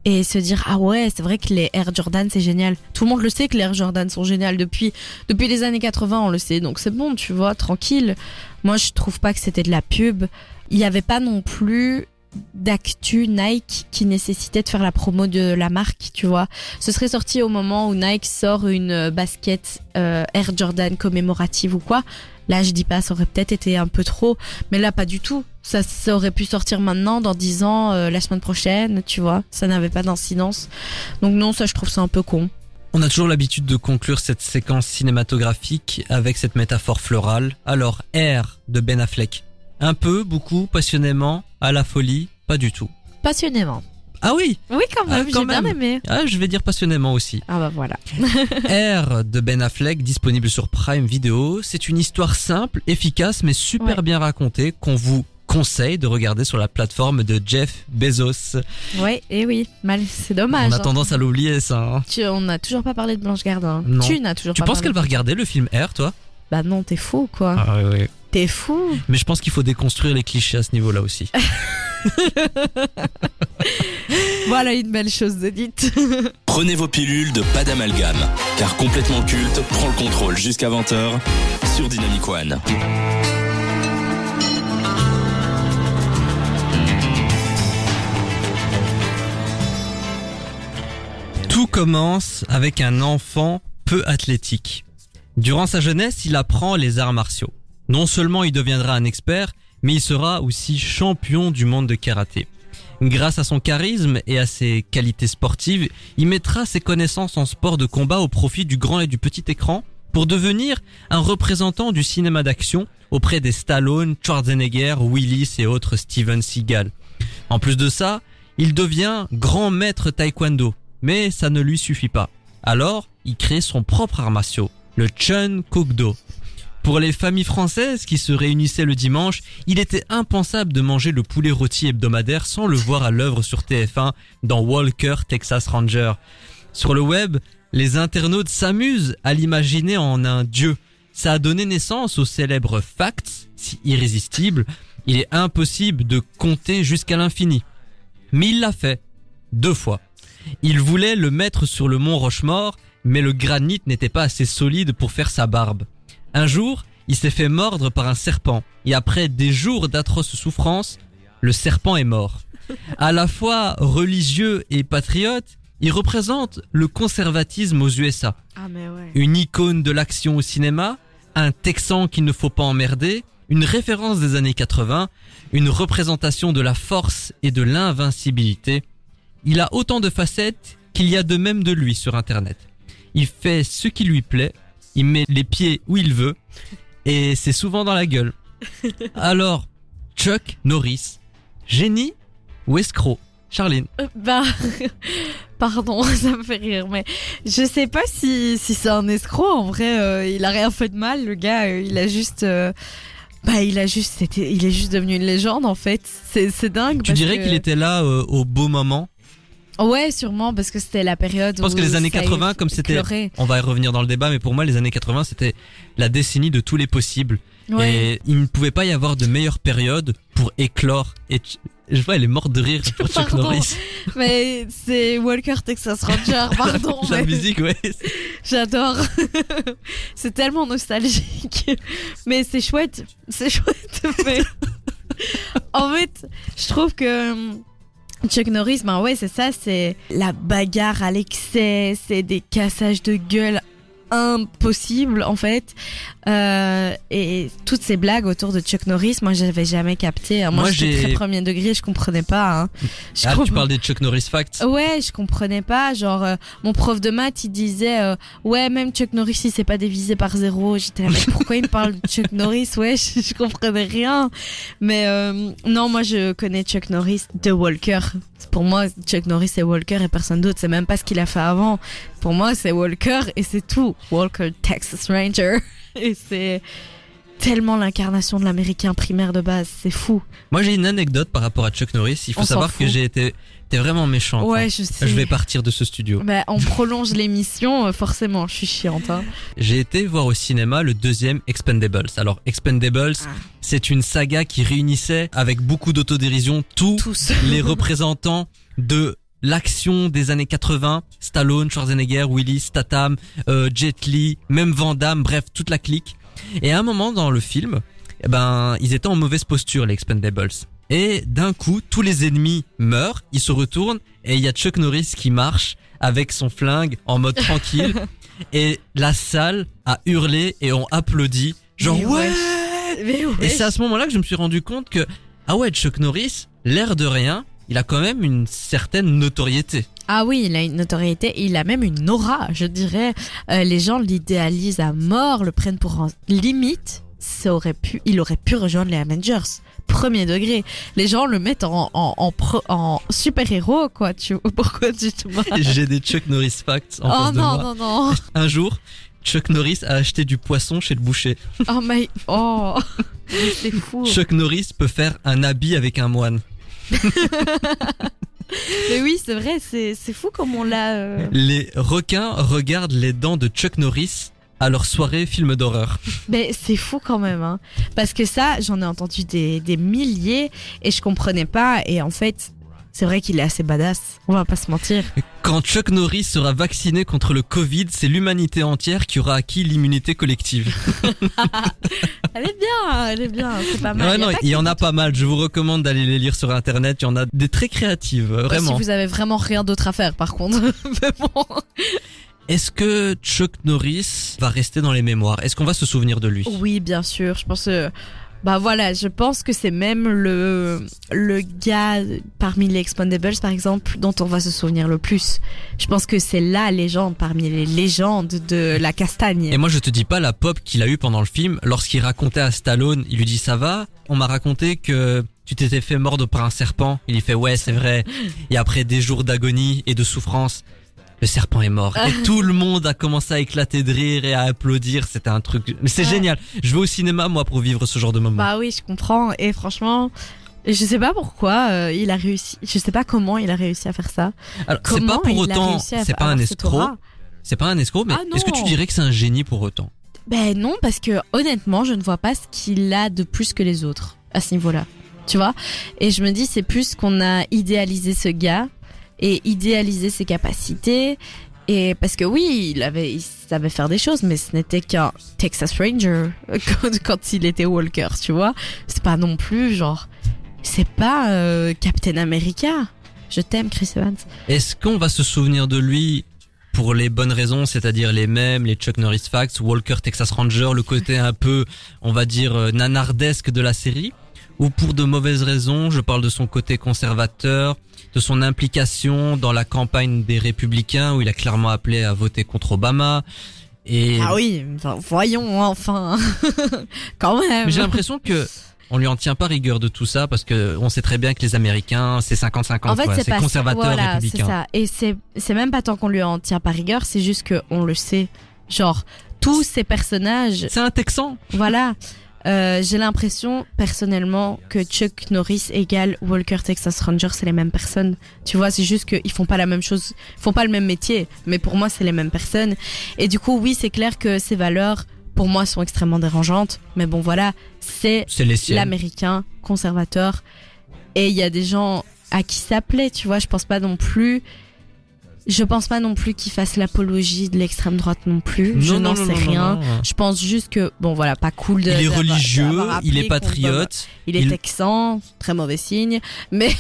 et se dire ah ouais, c'est vrai que les Air Jordan c'est génial. Tout le monde le sait que les Air Jordan sont géniales depuis depuis les années 80, on le sait. Donc c'est bon, tu vois, tranquille. Moi, je trouve pas que c'était de la pub. Il y avait pas non plus d'actu Nike qui nécessitait de faire la promo de la marque, tu vois. Ce serait sorti au moment où Nike sort une euh, basket euh, Air Jordan commémorative ou quoi. Là, je dis pas, ça aurait peut-être été un peu trop, mais là, pas du tout. Ça, aurait pu sortir maintenant, dans 10 ans, euh, la semaine prochaine, tu vois. Ça n'avait pas d'incidence. Donc non, ça, je trouve ça un peu con. On a toujours l'habitude de conclure cette séquence cinématographique avec cette métaphore florale. Alors, R de Ben Affleck. Un peu, beaucoup, passionnément, à la folie, pas du tout. Passionnément. Ah oui, Oui, quand Ah, même, quand j'ai bien aimé. ah, je vais dire passionnément aussi. Ah bah voilà. R de Ben Affleck, disponible sur Prime Video. C'est une histoire simple, efficace, mais super Ouais. bien racontée qu'on vous conseille de regarder sur la plateforme de Jeff Bezos. Ouais, et oui, mal, c'est dommage. On a hein. tendance à l'oublier ça. hein. Tu, on n'a toujours pas parlé de Blanche Gardin. Non. Tu n'as toujours Tu pas penses parlé. qu'elle va regarder le film R, toi? Bah non, t'es fou quoi. Ah oui, oui. T'es fou. Mais je pense qu'il faut déconstruire les clichés à ce niveau-là aussi. Voilà une belle chose de dite. Prenez vos pilules de pas d'amalgame, car complètement culte prend le contrôle jusqu'à 20h sur Dynamic One. Tout commence avec un enfant peu athlétique. Durant sa jeunesse, il apprend les arts martiaux. Non seulement il deviendra un expert, mais il sera aussi champion du monde de karaté. Grâce à son charisme et à ses qualités sportives, il mettra ses connaissances en sport de combat au profit du grand et du petit écran pour devenir un représentant du cinéma d'action auprès des Stallone, Schwarzenegger, Willis et autres Steven Seagal. En plus de ça, il devient grand maître taekwondo, mais ça ne lui suffit pas. Alors, il crée son propre art martiaux, le Chun Kukdo. Pour les familles françaises qui se réunissaient le dimanche, il était impensable de manger le poulet rôti hebdomadaire sans le voir à l'œuvre sur TF1 dans Walker Texas Ranger. Sur le web, les internautes s'amusent à l'imaginer en un dieu, ça a donné naissance au célèbre fact, si irrésistible, il est impossible de compter jusqu'à l'infini. Mais il l'a fait. Deux fois. Il voulait le mettre sur le mont Rochemort, mais le granit n'était pas assez solide pour faire sa barbe. Un jour, il s'est fait mordre par un serpent, et après des jours d'atroces souffrances, le serpent est mort. À la fois religieux et patriote, il représente le conservatisme aux USA. Ah, mais ouais. Une icône de l'action au cinéma, un Texan qu'il ne faut pas emmerder, une référence des années 80, une représentation de la force et de l'invincibilité. Il a autant de facettes qu'il y a de même de lui sur Internet. Il fait ce qui lui plaît, il met les pieds où il veut, et c'est souvent dans la gueule. Alors, Chuck Norris, génie ou escroc? Charline Euh, Bah, pardon, ça me fait rire, mais je sais pas si, si c'est un escroc. En vrai, euh, il a rien fait de mal, le gars. euh, il a juste, bah, il a juste, c'était, il est juste devenu une légende en fait. C'est, c'est dingue. Tu parce dirais qu'il était là au beau moment? Ouais, sûrement parce que c'était la période. Je pense où que les années ça a 80, comme c'était-. On va y revenir dans le débat, mais pour moi, les années 80, c'était la décennie de tous les possibles. Ouais. Et il ne pouvait pas y avoir de meilleure période pour éclore. Et je vois, elle est morte de rire pour Chuck Pardon. Norris. Mais c'est Walker Texas Ranger, pardon. La mais musique, ouais. J'adore. c'est tellement nostalgique. Mais c'est chouette. C'est chouette. Mais... en fait, je trouve que Chuck Norris, ben ouais, c'est ça, c'est la bagarre à l'excès, c'est des cassages de gueule impossibles en fait. Euh, et toutes ces blagues autour de Chuck Norris, moi j'avais jamais capté. hein. Moi, Moi, j'étais j'ai- très premier degré, je comprenais pas. Hein. Je Ah, tu comprends- parles des Chuck Norris Facts. Ouais, je comprenais pas. Genre, euh, mon prof de maths, il disait, euh, ouais, même Chuck Norris, il s'est pas divisé par zéro. J'étais là, mais pourquoi il me parle de Chuck Norris? Ouais, je, je comprenais rien. Mais euh, non, moi, je connais Chuck Norris de Walker. Pour moi, Chuck Norris, c'est Walker et personne d'autre. C'est même pas ce qu'il a fait avant. Pour moi, c'est Walker et c'est tout. Walker Texas Ranger. Et c'est tellement l'incarnation de l'américain primaire de base. C'est fou. Moi, j'ai une anecdote par rapport à Chuck Norris. Il faut On savoir que j'ai été, t'es vraiment méchante. Ouais, hein. je sais. Je vais partir de ce studio. Bah, on prolonge l'émission, euh, forcément. Je suis chiante. Hein. J'ai été voir au cinéma le deuxième Expendables. Alors, Expendables, Ah. c'est une saga qui réunissait avec beaucoup d'autodérision tous Tous. les représentants de l'action des années 80, Stallone, Schwarzenegger, Willis, Statham, euh, Jet Li, même Van Damme, bref, toute la clique. Et à un moment dans le film, eh ben, ils étaient en mauvaise posture, les Expendables. Et d'un coup, tous les ennemis meurent, ils se retournent, et il y a Chuck Norris qui marche avec son flingue en mode tranquille. et la salle a hurlé et ont applaudi. Genre, Mais ouais! Mais ouais. Et c'est à ce moment-là que je me suis rendu compte que, ah ouais, Chuck Norris, l'air de rien, il a quand même une certaine notoriété. Ah oui, il a une notoriété, il a même une aura, je dirais. Euh, les gens l'idéalisent à mort, le prennent pour un limite. Ça aurait pu, il aurait pu rejoindre les Avengers. Premier degré. Les gens le mettent en, en, en, pro- en super-héros, quoi. Tu, pourquoi tu te J'ai des Chuck Norris facts en Oh face de non, moi. non, non. Un jour, Chuck Norris a acheté du poisson chez le boucher. Oh my, oh. C'est fou. Chuck Norris peut faire un habit avec un moine. Mais oui, c'est vrai, c'est, c'est fou comme on l'a, euh, Les requins regardent les dents de Chuck Norris à leur soirée film d'horreur. Mais c'est fou quand même, hein. Parce que ça, j'en ai entendu des, des milliers et je comprenais pas. Et en fait, c'est vrai qu'il est assez badass. On va pas se mentir. Quand Chuck Norris sera vacciné contre le Covid, c'est l'humanité entière qui aura acquis l'immunité collective. Elle est bien, elle est bien. C'est pas mal. Ouais, non, pas il y en a pas mal. Je vous recommande d'aller les lire sur internet. Il y en a des très créatives, vraiment. Si vous avez vraiment rien d'autre à faire, par contre. Mais bon. Est-ce que Chuck Norris va rester dans les mémoires? Est-ce qu'on va se souvenir de lui? Oui, bien sûr. Je pense. euh, Bah voilà, je pense que c'est même le le gars parmi les Expendables par exemple dont on va se souvenir le plus. Je pense que c'est la légende parmi les légendes de la castagne. Et moi, je te dis pas la pop qu'il a eu pendant le film. Lorsqu'il racontait à Stallone, il lui dit ça va? On m'a raconté que tu t'étais fait mordre par un serpent. Il lui fait ouais, c'est vrai. Et après des jours d'agonie et de souffrance, le serpent est mort. Et tout le monde a commencé à éclater de rire et à applaudir. C'était un truc. Mais c'est Ouais. génial. Je vais au cinéma moi pour vivre ce genre de moment. Bah oui, je comprends. Et franchement, je sais pas pourquoi euh, il a réussi. Je sais pas comment il a réussi à faire ça. Alors c'est pas pour autant, c'est pas un escroc. C'est pas un escroc, mais Ah est-ce que tu dirais que c'est un génie pour autant? Ben non, parce que honnêtement, je ne vois pas ce qu'il a de plus que les autres à ce niveau-là. Tu vois? Et je me dis, c'est plus qu'on a idéalisé ce gars et idéalisé ses capacités. Et parce que oui, il avait, il savait faire des choses, mais ce n'était qu'un Texas Ranger quand, quand il était Walker, tu vois. C'est pas non plus genre, c'est pas euh, Captain America. Je t'aime, Chris Evans. Est-ce qu'on va se souvenir de lui pour les bonnes raisons, c'est-à-dire les mêmes, les Chuck Norris Facts, Walker Texas Ranger, le côté un peu, on va dire, euh, nanardesque de la série? Ou pour de mauvaises raisons, je parle de son côté conservateur, de son implication dans la campagne des républicains où il a clairement appelé à voter contre Obama. Et Ah oui, enfin, voyons enfin, quand même. J'ai l'impression que on lui en tient pas rigueur de tout ça parce que on sait très bien que les Américains c'est 50-50 En fait, c'est conservateur voilà, républicain. ça. Et c'est c'est même pas tant qu'on lui en tient pas rigueur, c'est juste que on le sait. Genre tous ces personnages, C'est un Texan. voilà. Euh, j'ai l'impression personnellement que Chuck Norris égale Walker Texas Ranger, c'est les mêmes personnes. Tu vois, c'est juste qu'ils font pas la même chose, ils font pas le même métier, mais pour moi c'est les mêmes personnes. Et du coup, oui, c'est clair que ces valeurs, pour moi, sont extrêmement dérangeantes. Mais bon, voilà, c'est l'américain conservateur. Et il y a des gens à qui ça plaît, tu vois. Je pense pas non plus. Je pense pas non plus qu'il fasse l'apologie de l'extrême droite non plus. je n'en sais non, rien. non. Je pense juste que bon voilà, pas cool de. Il est religieux, il est patriote. Il est il- texan, très mauvais signe. Mais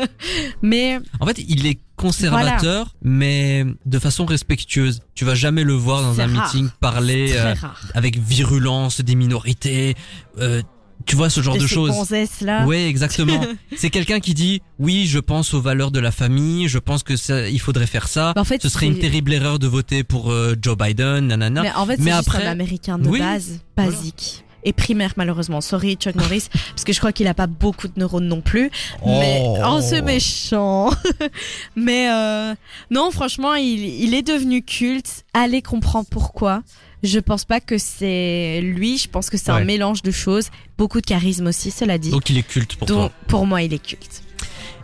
mais En fait, il est conservateur, mais de façon respectueuse. Tu vas jamais le voir dans un rare. meeting parler euh, avec virulence des minorités. euh, tu vois ce genre de, ces choses. là. Ouais, exactement. C'est quelqu'un qui dit oui, je pense aux valeurs de la famille, je pense que ça, il faudrait faire ça. Bah, en fait, Ce serait une terrible erreur de voter pour euh, Joe Biden, nanana. Mais en fait, c'est après- un américain de Oui, base, basique. Et primaire malheureusement. Sorry Chuck Norris, parce que je crois qu'il a pas beaucoup de neurones non plus. Mais Oh. oh, c'est méchant. mais euh, non, franchement, il, il est devenu culte. Allez comprendre pourquoi. Je pense pas que c'est lui. Je pense que c'est Ouais. un mélange de choses. Beaucoup de charisme aussi, cela dit. Donc il est culte pour Donc toi. pour moi, il est culte.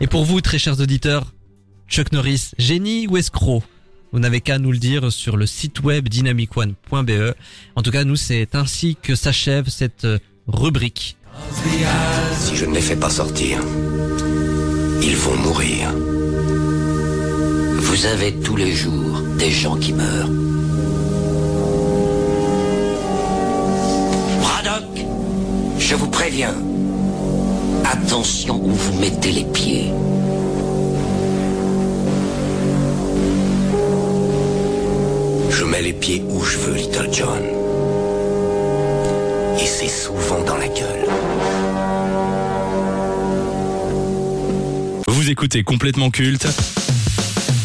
Et pour vous, très chers auditeurs, Chuck Norris, génie ou escroc? Vous n'avez qu'à nous le dire sur le site web dynamicone.be. En tout cas, nous, c'est ainsi que s'achève cette euh, rubrique. Si je ne les fais pas sortir, ils vont mourir. Vous avez tous les jours des gens qui meurent. Préviens. Attention où vous mettez les pieds. Je mets les pieds où je veux, Little John. Et c'est souvent dans la gueule. Vous écoutez complètement culte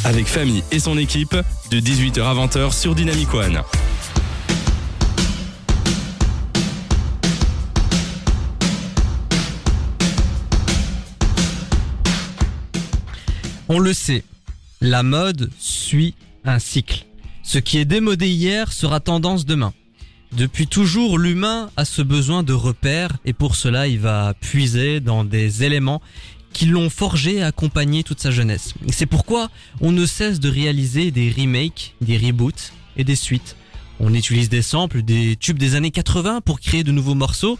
avec Famille et son équipe de 18h à 20h sur Dynamic One. On le sait, la mode suit un cycle. Ce qui est démodé hier sera tendance demain. Depuis toujours, l'humain a ce besoin de repères et pour cela, il va puiser dans des éléments qui l'ont forgé et accompagné toute sa jeunesse. C'est pourquoi on ne cesse de réaliser des remakes, des reboots et des suites. On utilise des samples, des tubes des années 80 pour créer de nouveaux morceaux.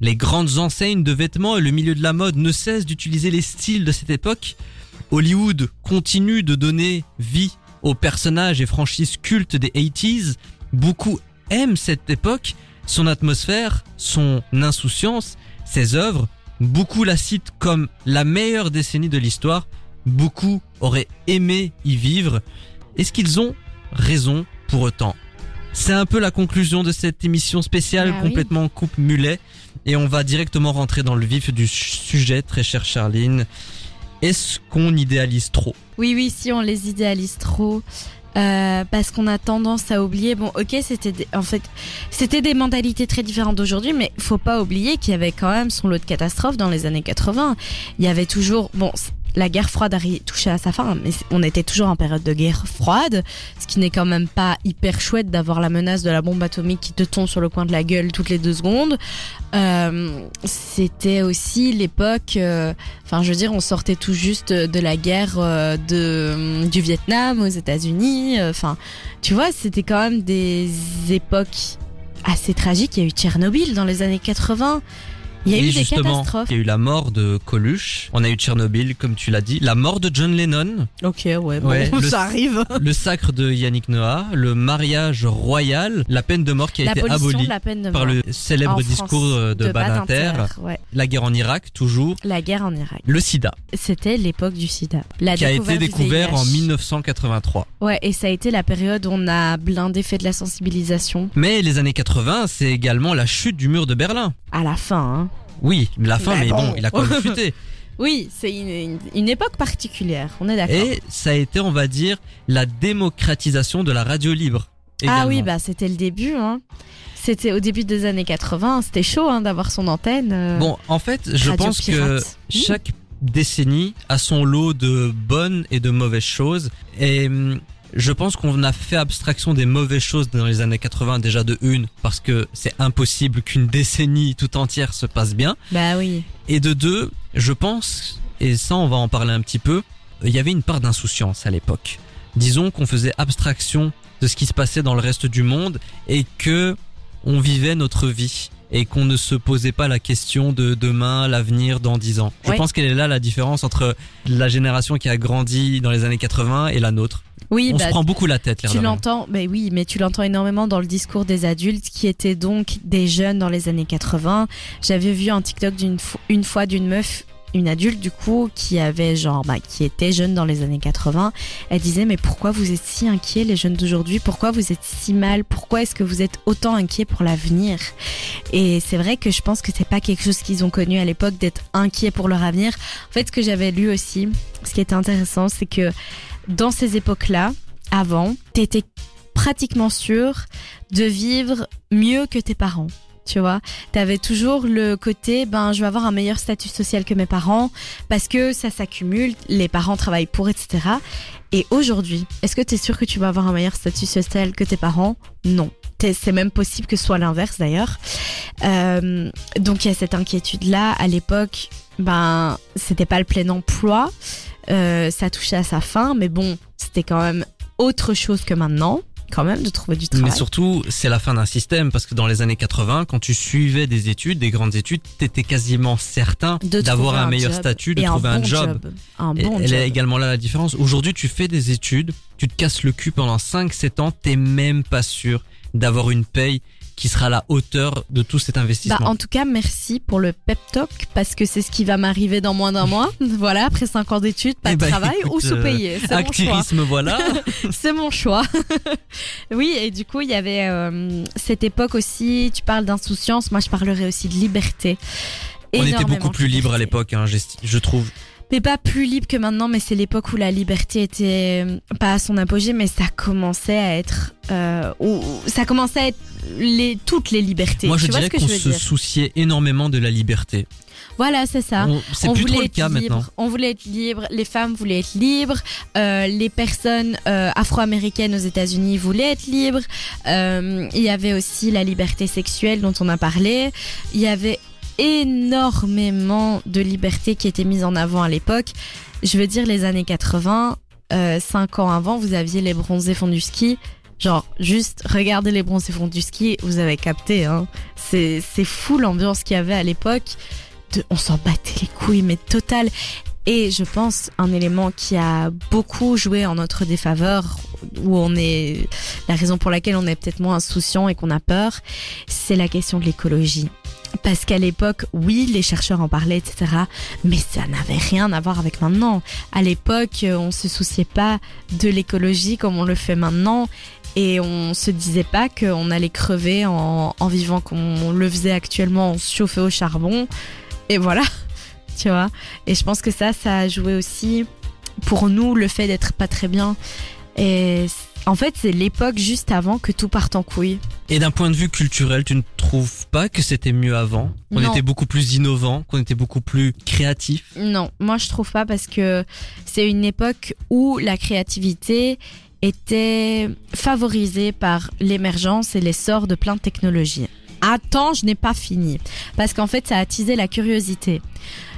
Les grandes enseignes de vêtements et le milieu de la mode ne cessent d'utiliser les styles de cette époque. Hollywood continue de donner vie aux personnages et franchises cultes des 80s. Beaucoup aiment cette époque, son atmosphère, son insouciance, ses œuvres. Beaucoup la citent comme la meilleure décennie de l'histoire. Beaucoup auraient aimé y vivre. Est-ce qu'ils ont raison pour autant? C'est un peu la conclusion de cette émission spéciale Ah oui. complètement coupe mulet. Et on va directement rentrer dans le vif du sujet, très chère Charline. Est-ce qu'on idéalise trop? Oui, oui, si on les idéalise trop. euh, parce qu'on a tendance à oublier. Bon, ok, c'était des- en fait, c'était des mentalités très différentes d'aujourd'hui, mais faut pas oublier qu'il y avait quand même son lot de catastrophes dans les années 80. Il y avait toujours, bon, la guerre froide touchait à sa fin, mais on était toujours en période de guerre froide, ce qui n'est quand même pas hyper chouette d'avoir la menace de la bombe atomique qui te tombe sur le coin de la gueule toutes les deux secondes. Euh, c'était aussi l'époque. euh, Enfin, je veux dire, on sortait tout juste de la guerre euh, de, du Vietnam aux États-Unis. Enfin, tu vois, c'était quand même des époques assez tragiques. Il y a eu Tchernobyl dans les années 80. Il y a Et eu des justement, catastrophes. il y a eu la mort de Coluche, on a eu Tchernobyl, comme tu l'as dit, la mort de John Lennon, Ok, ouais, bon, Ouais, le- ça arrive. le sacre de Yannick Noah, le mariage royal, la peine de mort qui a été abolie de de par le célèbre En discours France, euh, de, Badinter, ouais. la guerre en Irak, toujours, La guerre en Irak. le sida, C'était l'époque du sida. La qui a été découvert en VIH. 1983. Ouais, et ça a été la période où on a blindé fait de la sensibilisation. Mais les années 80, c'est également la chute du mur de Berlin. À la fin, hein. Oui, la fin, Mais mais bon, bon. il a quand même chuté. Oui, c'est une, une- une époque particulière, on est d'accord. Et ça a été, on va dire, la démocratisation de la radio libre. Ah oui, bah c'était le début, hein. C'était au début des années 80, c'était chaud hein, d'avoir son antenne. euh, Bon, en fait, je pense que pirate. Mmh. chaque décennie a son lot de bonnes et de mauvaises choses. Et hum, je pense qu'on a fait abstraction des mauvaises choses dans les années 80 déjà de une, parce que c'est impossible qu'une décennie tout entière se passe bien. Bah oui. Et de deux, je pense, et ça on va en parler un petit peu, il y avait une part d'insouciance à l'époque. Disons qu'on faisait abstraction de ce qui se passait dans le reste du monde et que on vivait notre vie et qu'on ne se posait pas la question de demain, l'avenir dans 10 ans. Je Ouais. pense qu'elle est là la différence entre la génération qui a grandi dans les années 80 et la nôtre. Oui, on bah, se prend beaucoup la tête, tu l'entends, mais oui, mais tu l'entends énormément dans le discours des adultes qui étaient donc des jeunes dans les années 80. J'avais vu un TikTok d'une fo- une fois d'une meuf, une adulte du coup, qui avait genre, bah, qui était jeune dans les années 80. Elle disait, mais pourquoi vous êtes si inquiets les jeunes d'aujourd'hui? Pourquoi vous êtes si mal? Pourquoi est-ce que vous êtes autant inquiets pour l'avenir? Et c'est vrai que je pense que c'est pas quelque chose qu'ils ont connu à l'époque d'être inquiets pour leur avenir. En fait, ce que j'avais lu aussi, ce qui était intéressant, c'est que dans ces époques-là, avant, t'étais pratiquement sûr de vivre mieux que tes parents. Tu vois, t'avais toujours le côté, ben, je vais avoir un meilleur statut social que mes parents parce que ça s'accumule, les parents travaillent pour, etc. Et aujourd'hui, est-ce que t'es sûr que tu vas avoir un meilleur statut social que tes parents? Non. C'est même possible que ce soit l'inverse d'ailleurs. Euh, donc il y a cette inquiétude-là. À l'époque, ben, c'était pas le plein emploi. Euh, ça touchait à sa fin, mais bon, c'était quand même autre chose que maintenant, quand même, de trouver du travail. Mais surtout, c'est la fin d'un système parce que dans les années 80, quand tu suivais des études, des grandes études, t'étais quasiment certain d'avoir trouver un meilleur statut, de trouver un bon job. Un Et bon elle job. est également là la différence. Aujourd'hui, tu fais des études, tu te casses le cul pendant 5-7 ans, t'es même pas sûr d'avoir une paye qui sera à la hauteur de tout cet Bah, investissement. en tout cas, merci pour le pep talk parce que c'est ce qui va m'arriver dans moins d'un mois. voilà, après 5 ans d'études, pas Eh de ben, travail ou sous-payé. C'est mon choix. Activisme, voilà. C'est mon choix. oui, et du coup, il y avait euh, cette époque aussi. Tu parles d'insouciance. Moi, je parlerai aussi de liberté. On était Énormément beaucoup plus libre à l'époque, hein, je trouve. Mais pas plus libre que maintenant, mais c'est l'époque où la liberté était euh, pas à son apogée, mais ça commençait à être, euh, où- ça commençait à être les toutes les libertés. Moi, je tu dirais qu'on se dire souciait énormément de la liberté. Voilà, c'est ça. On- C'est on plus voulait trop le être cas libre, maintenant. On voulait être libre, les femmes voulaient être libres, euh, les personnes euh, afro-américaines aux États-Unis voulaient être libres. Euh, il y avait aussi la liberté sexuelle dont on a parlé. Il y avait énormément de liberté qui était mise en avant à l'époque. Je veux dire, les années 80, euh, 5 ans avant, vous aviez les bronzés fonds du ski. Genre, juste regardez les bronzés fonds du ski, vous avez capté. Hein. C'est fou l'ambiance qu'il y avait à l'époque. On s'en battait les couilles, mais total. Et je pense un élément qui a beaucoup joué en notre défaveur, où on est la raison pour laquelle on est peut-être moins insouciant et qu'on a peur, c'est la question de l'écologie. Parce qu'à l'époque, oui, les chercheurs en parlaient, etc. Mais ça n'avait rien à voir avec maintenant. À l'époque, on se souciait pas de l'écologie comme on le fait maintenant. Et on se disait pas qu'on allait crever en, en vivant comme on le faisait actuellement, on se chauffait au charbon. Et voilà, tu vois. Et je pense que ça, ça a joué aussi pour nous le fait d'être pas très bien. Et en fait, c'est l'époque juste avant que tout parte en couille. Et d'un point de vue culturel, tu ne trouves pas que c'était mieux avant? Qu'on était beaucoup plus innovant, qu'on était beaucoup plus créatif? Non, moi je trouve pas parce que c'est une époque où la créativité était favorisée par l'émergence et l'essor de plein de technologies. Attends, je n'ai pas fini. Parce qu'en fait, ça a attisé la curiosité.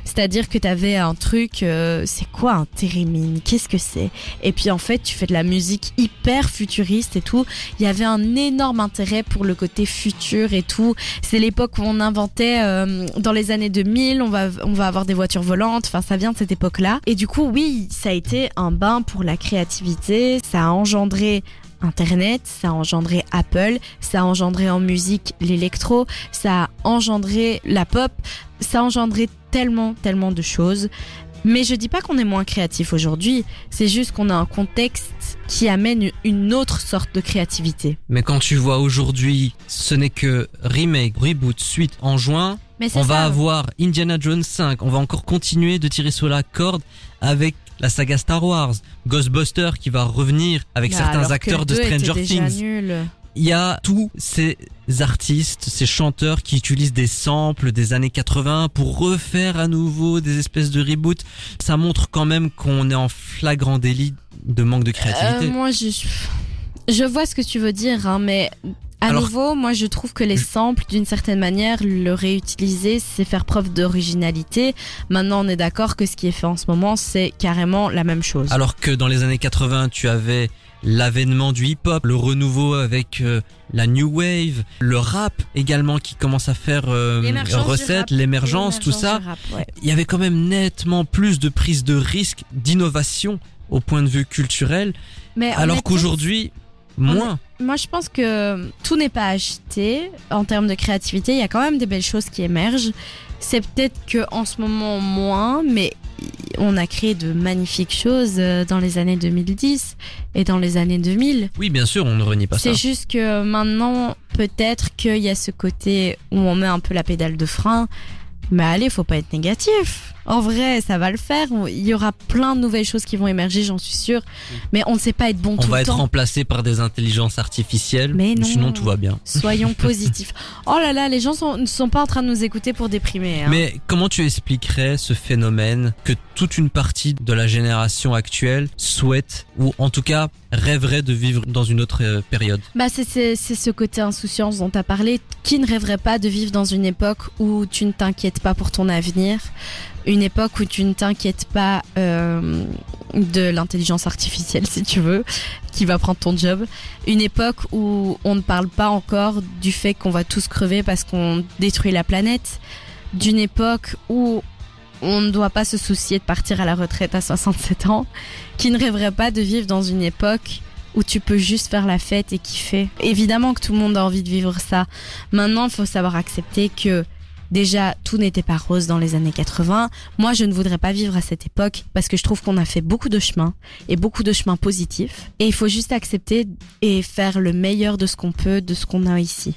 C'est-à-dire que t'avais un truc, euh, c'est quoi un thérémine Qu'est-ce que c'est? Et puis en fait, tu fais de la musique hyper futuriste et tout. Il y avait un énorme intérêt pour le côté futur et tout. C'est l'époque où on inventait, euh, dans les années 2000, on va, on va avoir des voitures volantes. Enfin, ça vient de cette époque-là. Et du coup, oui, ça a été un bain pour la créativité. Ça a engendré Internet, ça a engendré Apple, ça a engendré en musique l'électro, ça a engendré la pop, ça a engendré tellement, tellement de choses. Mais je dis pas qu'on est moins créatif aujourd'hui, c'est juste qu'on a un contexte qui amène une autre sorte de créativité. Mais quand tu vois aujourd'hui, ce n'est que remake, reboot, suite en juin. Mais On va avoir Indiana Jones 5. On va encore continuer de tirer sur la corde avec la saga Star Wars, Ghostbusters qui va revenir avec Bah, certains acteurs de Stranger Things. nul. Il y a tous ces artistes, ces chanteurs qui utilisent des samples des années 80 pour refaire à nouveau des espèces de reboots. Ça montre quand même qu'on est en flagrant délit de manque de créativité. Euh, moi, je, je vois ce que tu veux dire, hein, mais à Alors- nouveau, moi, je trouve que les samples, d'une certaine manière, le réutiliser, c'est faire preuve d'originalité. Maintenant, on est d'accord que ce qui est fait en ce moment, c'est carrément la même chose. Alors que dans les années 80, tu avais l'avènement du hip-hop, le renouveau avec euh, la new wave, le rap également qui commence à faire euh, recette, l'émergence, tout ça. du rap, ouais. Il y avait quand même nettement plus de prise de risque, d'innovation au point de vue culturel, Mais alors qu'aujourd'hui, moins. Moi, je pense que tout n'est pas acheté en termes de créativité. Il y a quand même des belles choses qui émergent. C'est peut-être que en ce moment moins, mais on a créé de magnifiques choses euh, dans les années 2010 et dans les années 2000. Oui, bien sûr, on ne renie pas ça. C'est juste que maintenant, peut-être qu'il y a ce côté où on met un peu la pédale de frein. Mais allez, faut pas être négatif. En vrai, ça va le faire. Il y aura plein de nouvelles choses qui vont émerger, j'en suis sûre. Mais on ne sait pas être bon On tout va le être temps. remplacé par des intelligences artificielles, Mais non. sinon tout va bien. Soyons positifs. Oh là là, les gens sont, ne sont pas en train de nous écouter pour déprimer. hein. Mais comment tu expliquerais ce phénomène que toute une partie de la génération actuelle souhaite, ou en tout cas rêverait de vivre dans une autre euh, période? Bah c'est c'est c'est ce côté insouciance dont tu as parlé. Qui ne rêverait pas de vivre dans une époque où tu ne t'inquiètes pas pour ton avenir? Une époque où tu ne t'inquiètes pas euh, de l'intelligence artificielle, si tu veux, qui va prendre ton job. Une époque où on ne parle pas encore du fait qu'on va tous crever parce qu'on détruit la planète. D'une époque où on ne doit pas se soucier de partir à la retraite à 67 ans. Qui ne rêverait pas de vivre dans une époque où tu peux juste faire la fête et kiffer. Évidemment que tout le monde a envie de vivre ça. Maintenant, il faut savoir accepter que déjà tout n'était pas rose dans les années 80. Moi, je ne voudrais pas vivre à cette époque parce que je trouve qu'on a fait beaucoup de chemin et beaucoup de chemins positifs. Et il faut juste accepter et faire le meilleur de ce qu'on peut, de ce qu'on a ici.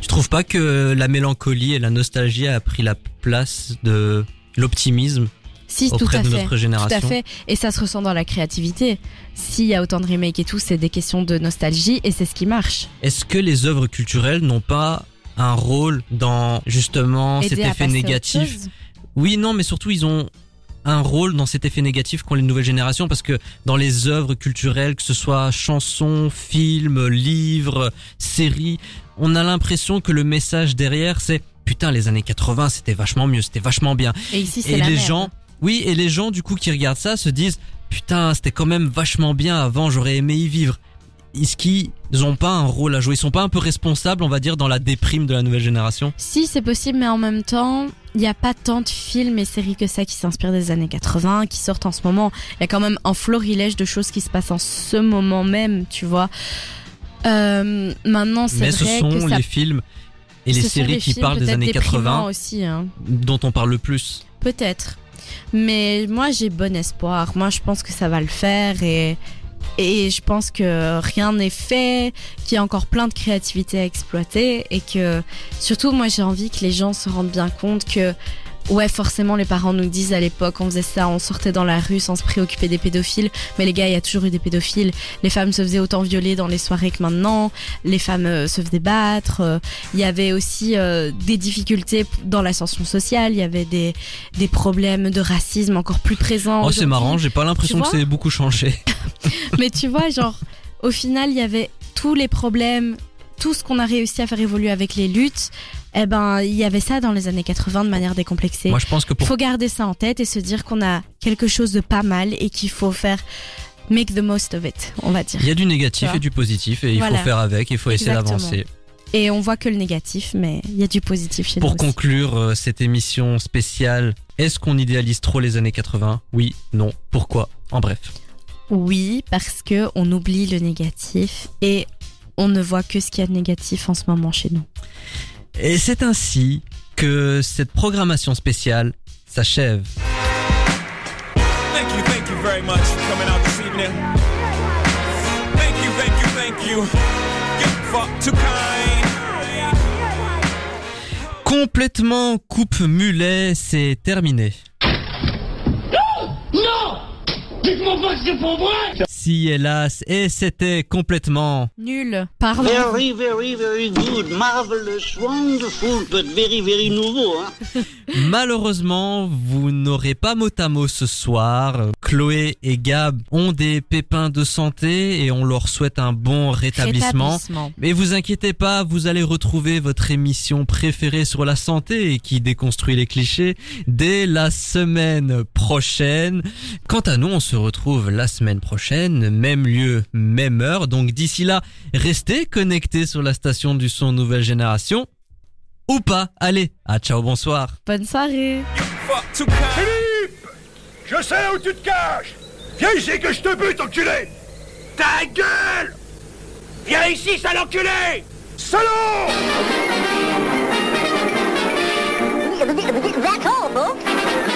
Tu trouves pas que la mélancolie et la nostalgie a pris la place de l'optimisme Si, tout auprès à de fait. notre Tout génération à fait. Et ça se ressent dans la créativité. S'il y a autant de remakes et tout, c'est des questions de nostalgie et c'est ce qui marche. Est-ce que les œuvres culturelles n'ont pas un rôle dans justement cet Aider effet négatif. Oui, non, mais surtout ils ont un rôle dans cet effet négatif qu'ont les nouvelles générations parce que dans les œuvres culturelles, que ce soit chansons, films, livres, séries, on a l'impression que le message derrière c'est putain les années 80 c'était vachement mieux, c'était vachement bien. Et ici, c'est les merde. gens, oui, et les gens du coup qui regardent ça se disent putain c'était quand même vachement bien avant, j'aurais aimé y vivre. Est-ce qu'ils ont pas un rôle à jouer? Ils sont pas un peu responsables, on va dire, dans la déprime de la nouvelle génération? Si, c'est possible, mais en même temps, il n'y a pas tant de films et séries que ça qui s'inspirent des années 80, qui sortent en ce moment. Il y a quand même un florilège de choses qui se passent en ce moment même, tu vois. Euh, maintenant, c'est Mais ce vrai sont que ça... les films et les ce séries qui films parlent des années déprimants 80 aussi, hein. dont on parle le plus. Peut-être. Mais moi, j'ai bon espoir. Moi, je pense que ça va le faire et, et je pense que rien n'est fait, qu'il y a encore plein de créativité à exploiter et que surtout, moi, j'ai envie que les gens se rendent bien compte que Ouais, forcément, les parents nous disent à l'époque, on faisait ça, on sortait dans la rue sans se préoccuper des pédophiles. Mais les gars, il y a toujours eu des pédophiles. Les femmes se faisaient autant violer dans les soirées que maintenant. Les femmes euh, se faisaient battre. Euh, Il y avait aussi euh, des difficultés dans l'ascension sociale. Il y avait des, des problèmes de racisme encore plus présents. Oh, c'est marrant, j'ai pas l'impression que c'est beaucoup changé. Mais tu vois, genre, au final, il y avait tous les problèmes tout ce qu'on a réussi à faire évoluer avec les luttes, eh ben, il y avait ça dans les années 80 de manière décomplexée. Moi, je pense que pour faut garder ça en tête et se dire qu'on a quelque chose de pas mal et qu'il faut faire make the most of it, on va dire. il y a du négatif et du positif et il faut faire avec, il faut essayer d'avancer. Et on voit que le négatif, mais il y a du positif chez Pour nous. aussi. conclure euh, cette émission spéciale, est-ce qu'on idéalise trop les années 80 Oui, non, pourquoi? En bref. Oui, parce que on oublie le négatif et on ne voit que ce qu'il y a de négatif en ce moment chez nous. Et c'est ainsi que cette programmation spéciale s'achève. Thank you, thank you very much for coming out this evening. Thank you, thank you, thank you. You're far too kind. Complètement coupe mulet, c'est terminé. Si hélas, et c'était complètement Nul. Pardon. Very, very, very good. Marvelous, wonderful, but very, very nouveau. Hein. Malheureusement, vous n'aurez pas mot à mot ce soir. Chloé et Gab ont des pépins de santé et on leur souhaite un bon rétablissement. Rétablissement. Mais vous inquiétez pas, vous allez retrouver votre émission préférée sur la santé et qui déconstruit les clichés dès la semaine prochaine. Quant à nous, on se se retrouve la semaine prochaine, même lieu, même heure. Donc d'ici là, restez connectés sur la station du son Nouvelle Génération. Ou pas, allez, à ciao, bonsoir. Bonne soirée. Philippe, je sais où tu te caches. Viens ici que je te bute, enculé. Ta gueule Viens ici, sale enculé Salaud That horrible? Hein.